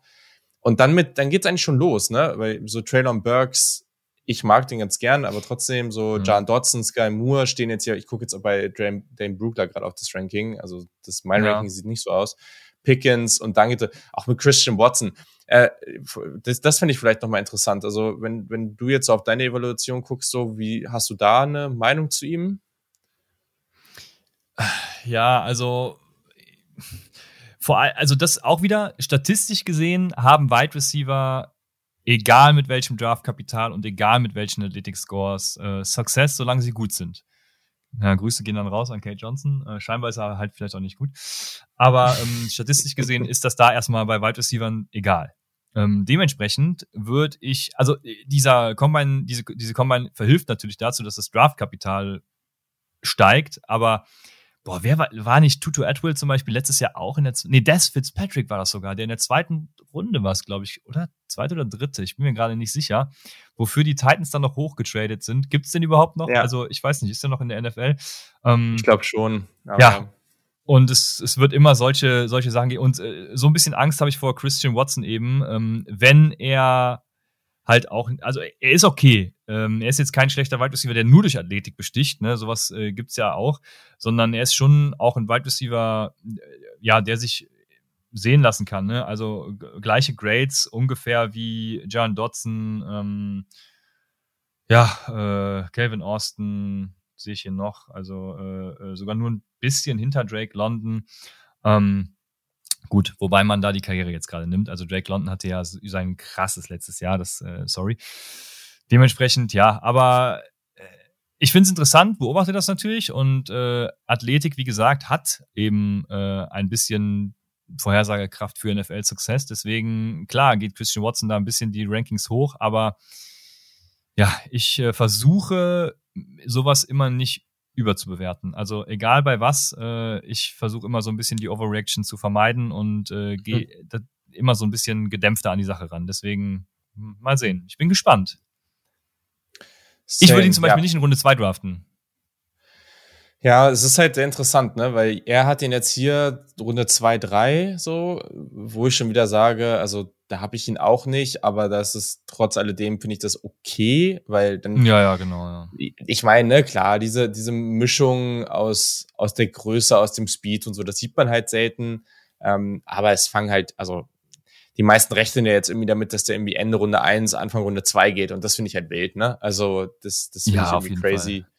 Und dann mit, dann geht's eigentlich schon los, ne? Weil so Traylon Burks, ich mag den ganz gern, aber trotzdem so mhm. John Dodson, Sky Moore stehen jetzt hier, ich gucke jetzt auch bei Dame, Dame Brook gerade auf das Ranking, also das mein ja. Ranking sieht nicht so aus. Pickens und dann geht auch mit Christian Watson. Äh, das das finde ich vielleicht nochmal interessant. Also, wenn, wenn du jetzt auf deine Evaluation guckst, so, wie hast du da eine Meinung zu ihm? Ja, also vor allem, also das auch wieder statistisch gesehen haben Wide Receiver, egal mit welchem Draftkapital und egal mit welchen Athletic Scores, äh, Success, solange sie gut sind. Ja, Grüße gehen dann raus an Kate Johnson. Äh, scheinbar ist er halt vielleicht auch nicht gut. Aber ähm, statistisch gesehen ist das da erstmal bei Wide Receivers egal. Ähm, dementsprechend würde ich, also äh, dieser Combine, diese, diese Combine verhilft natürlich dazu, dass das Draftkapital steigt, aber boah, wer war, war nicht Tutu Atwell zum Beispiel letztes Jahr auch in der, nee, Des Fitzpatrick war das sogar, der in der zweiten Runde war es, glaube ich, oder? Zweite oder dritte, ich bin mir gerade nicht sicher, wofür die Titans dann noch hochgetradet sind. Gibt es den überhaupt noch? Ja. Also, ich weiß nicht, ist der noch in der NFL? Ähm, ich glaube schon. ja. Und es, es wird immer solche, solche Sachen geben. Und äh, so ein bisschen Angst habe ich vor Christian Watson eben, ähm, wenn er halt auch, also er ist okay. Ähm, er ist jetzt kein schlechter Wide Receiver, der nur durch Athletik besticht, ne? Sowas äh, gibt's ja auch, sondern er ist schon auch ein Wide Receiver, äh, ja, der sich sehen lassen kann, ne? Also gleiche Grades ungefähr wie John Dodson, ähm, ja, äh, Austin sehe ich hier noch, also äh, äh, sogar nur ein bisschen hinter Drake London. Ähm, Gut, wobei man da die Karriere jetzt gerade nimmt. Also Drake London hatte ja sein krasses letztes Jahr, das, äh, sorry. Dementsprechend, ja, aber äh, ich finde es interessant, beobachte das natürlich und äh, Athletik, wie gesagt, hat eben äh, ein bisschen Vorhersagekraft für NFL-Success. Deswegen, klar, geht Christian Watson da ein bisschen die Rankings hoch, aber ja, ich äh, versuche sowas immer nicht überzubewerten. Also egal bei was, äh, ich versuche immer so ein bisschen die Overreaction zu vermeiden und äh, gehe mhm. immer so ein bisschen gedämpfter an die Sache ran. Deswegen hm, mal sehen. Ich bin gespannt. Same, ich würde ihn zum Beispiel ja. nicht in Runde 2 draften. Ja, es ist halt sehr interessant, ne, weil er hat ihn jetzt hier Runde 2, 3 so, wo ich schon wieder sage, also da habe ich ihn auch nicht, aber das ist trotz alledem finde ich das okay, weil dann Ja, ja, genau, ja. Ich meine, ne, klar, diese diese Mischung aus aus der Größe, aus dem Speed und so, das sieht man halt selten, ähm, aber es fangen halt, also die meisten rechnen ja jetzt irgendwie damit, dass der irgendwie Ende Runde 1, Anfang Runde 2 geht und das finde ich halt wild, ne? Also das das finde ja, ich irgendwie crazy. Fall.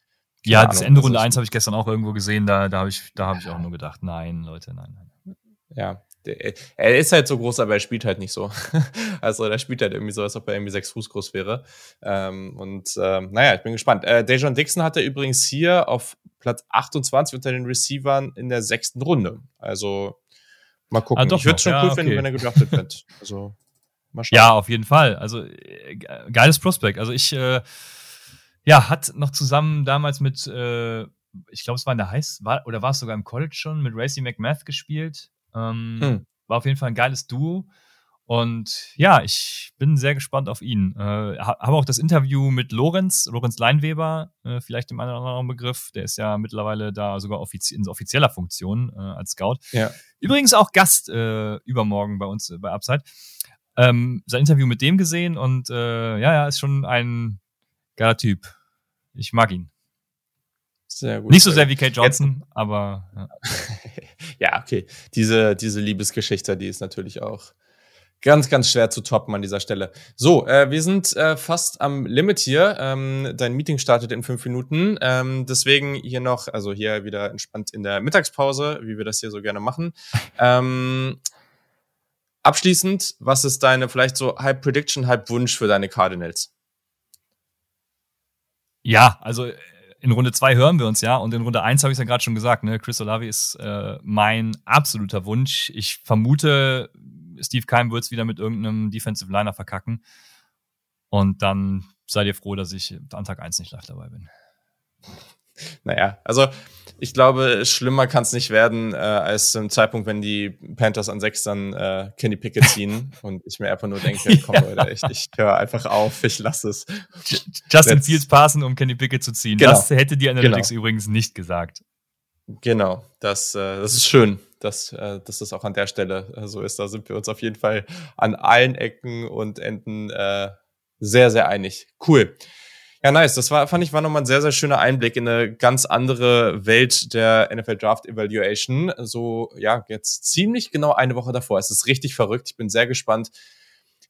Ja, das Ende Runde 1 habe ich gestern auch irgendwo gesehen, da, da habe ich, da hab ich auch nur gedacht, nein, Leute, nein, nein. Ja, der, er ist halt so groß, aber er spielt halt nicht so. also er spielt halt irgendwie so, als ob er irgendwie sechs Fuß groß wäre. Ähm, und ähm, naja, ich bin gespannt. Äh, Dejon Dixon hat er übrigens hier auf Platz 28 unter den Receivern in der sechsten Runde. Also mal gucken. Ah, ich würde es schon ja, cool okay. finden, wenn er gedraftet wird. Also mal schauen. Ja, auf jeden Fall. Also äh, geiles Prospekt. Also ich äh, ja, hat noch zusammen damals mit, äh, ich glaube, es war in der Heiß, war, oder war es sogar im College schon, mit Racy McMath gespielt. Ähm, hm. War auf jeden Fall ein geiles Duo. Und ja, ich bin sehr gespannt auf ihn. Äh, habe auch das Interview mit Lorenz, Lorenz Leinweber, äh, vielleicht im einen oder anderen Begriff. Der ist ja mittlerweile da sogar offizie in offizieller Funktion äh, als Scout. Ja. Übrigens auch Gast äh, übermorgen bei uns äh, bei Upside. Ähm, sein Interview mit dem gesehen und äh, ja, ja, ist schon ein geiler Typ. Ich mag ihn. Sehr gut. Nicht so sehr wie Kate Johnson, Jetzt. aber ja. ja, okay. Diese, diese Liebesgeschichte, die ist natürlich auch ganz, ganz schwer zu toppen an dieser Stelle. So, äh, wir sind äh, fast am Limit hier. Ähm, dein Meeting startet in fünf Minuten. Ähm, deswegen hier noch, also hier wieder entspannt in der Mittagspause, wie wir das hier so gerne machen. ähm, abschließend, was ist deine vielleicht so halb Prediction, halb Wunsch für deine Cardinals? Ja, also in Runde zwei hören wir uns ja und in Runde eins habe ich ja gerade schon gesagt, ne, Chris Olavi ist äh, mein absoluter Wunsch. Ich vermute, Steve Keim wird es wieder mit irgendeinem Defensive Liner verkacken. Und dann seid ihr froh, dass ich an Tag eins nicht live dabei bin. Naja, also ich glaube, schlimmer kann es nicht werden, äh, als zum Zeitpunkt, wenn die Panthers an sechs dann äh, Kenny Pickett ziehen und ich mir einfach nur denke, komm Leute, ich, ich höre einfach auf, ich lasse es. Justin Fields passen, um Kenny Pickett zu ziehen. Genau. Das hätte die Analytics genau. übrigens nicht gesagt. Genau, das, äh, das ist schön. dass, äh, dass das auch an der Stelle äh, so ist. Da sind wir uns auf jeden Fall an allen Ecken und Enden äh, sehr, sehr einig. Cool. Ja, nice. Das war, fand ich, war nochmal ein sehr, sehr schöner Einblick in eine ganz andere Welt der NFL Draft Evaluation. So, ja, jetzt ziemlich genau eine Woche davor. Es ist richtig verrückt. Ich bin sehr gespannt,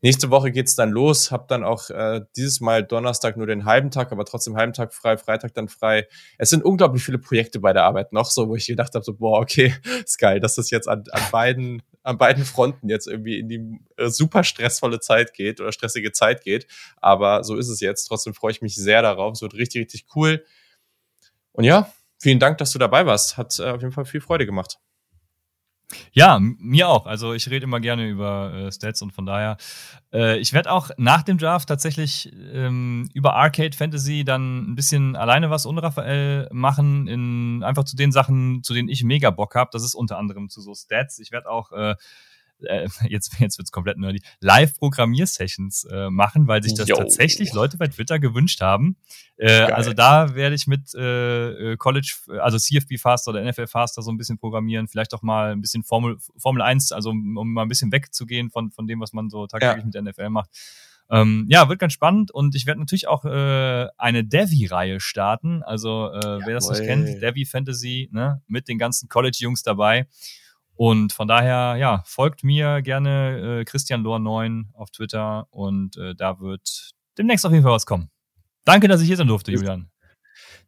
Nächste Woche geht's dann los, hab dann auch äh, dieses Mal Donnerstag nur den halben Tag, aber trotzdem halben Tag frei, Freitag dann frei. Es sind unglaublich viele Projekte bei der Arbeit noch, so wo ich gedacht habe, so boah, okay, ist geil, dass das jetzt an, an beiden an beiden Fronten jetzt irgendwie in die äh, super stressvolle Zeit geht oder stressige Zeit geht. Aber so ist es jetzt. Trotzdem freue ich mich sehr darauf. Es wird richtig, richtig cool. Und ja, vielen Dank, dass du dabei warst. Hat äh, auf jeden Fall viel Freude gemacht. Ja, mir auch. Also ich rede immer gerne über äh, Stats und von daher, äh, ich werde auch nach dem Draft tatsächlich ähm, über Arcade Fantasy dann ein bisschen alleine was unraffael machen, in einfach zu den Sachen, zu denen ich mega Bock habe. Das ist unter anderem zu so Stats. Ich werde auch äh, äh, jetzt, jetzt wird's komplett nerdy, Live-Programmier-Sessions äh, machen, weil sich das Yo. tatsächlich Leute bei Twitter gewünscht haben. Äh, also da werde ich mit äh, äh College, also CFB Faster oder NFL Faster so ein bisschen programmieren, vielleicht auch mal ein bisschen Formel, Formel 1, also um, um mal ein bisschen wegzugehen von, von dem, was man so tagtäglich ja. mit der NFL macht. Ähm, ja, wird ganz spannend und ich werde natürlich auch äh, eine Devi-Reihe starten. Also äh, wer das nicht kennt, Devi Fantasy, ne, mit den ganzen College-Jungs dabei. Und von daher, ja, folgt mir gerne äh, Christian Lohr 9 auf Twitter und äh, da wird demnächst auf jeden Fall was kommen. Danke, dass ich hier sein durfte, Julian.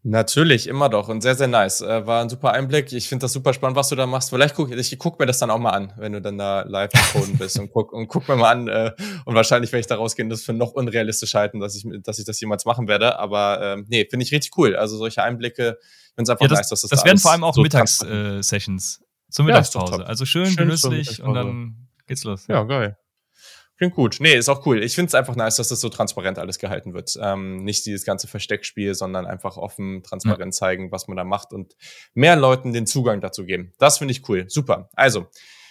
Natürlich, immer doch und sehr, sehr nice. Äh, war ein super Einblick. Ich finde das super spannend, was du da machst. Vielleicht guck ich guck mir das dann auch mal an, wenn du dann da live coden bist und guck, und guck mir mal an. Äh, und wahrscheinlich werde ich da rausgehen, das für noch unrealistisch halten, dass ich, dass ich das jemals machen werde. Aber ähm, nee, finde ich richtig cool. Also solche Einblicke, wenn es einfach ja, das, nice, dass das Das da werden vor allem auch so Mittags-Sessions. Zur Mittagspause. Ja, also schön, schön genüsslich und dann geht's los. Ja, geil. Klingt gut. Nee, ist auch cool. Ich finde es einfach nice, dass das so transparent alles gehalten wird. Ähm, nicht dieses ganze Versteckspiel, sondern einfach offen, transparent ja. zeigen, was man da macht und mehr Leuten den Zugang dazu geben. Das finde ich cool. Super. Also,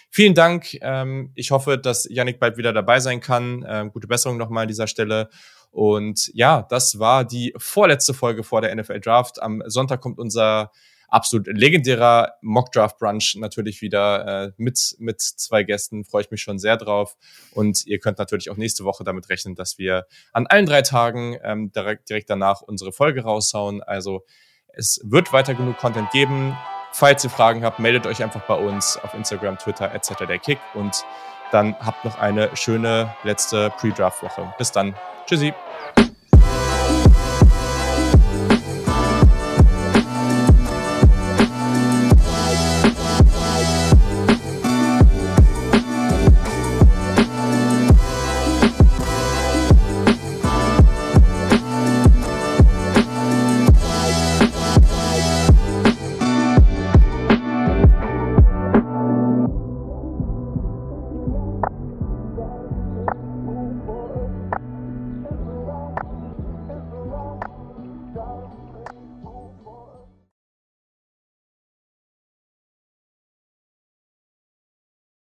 vielen Dank. Ähm, ich hoffe, dass Yannick bald wieder dabei sein kann. Ähm, gute Besserung nochmal an dieser Stelle. Und ja, das war die vorletzte Folge vor der NFL Draft. Am Sonntag kommt unser absolut legendärer Mockdraft Brunch natürlich wieder äh, mit, mit zwei Gästen. Freue ich mich schon sehr drauf. Und ihr könnt natürlich auch nächste Woche damit rechnen, dass wir an allen drei Tagen ähm, direkt, direkt danach unsere Folge raushauen. Also es wird weiter genug Content geben. Falls ihr Fragen habt, meldet euch einfach bei uns auf Instagram, Twitter etc. der Kick und dann habt noch eine schöne letzte Pre-Draft-Woche. Bis dann. Tschüssi.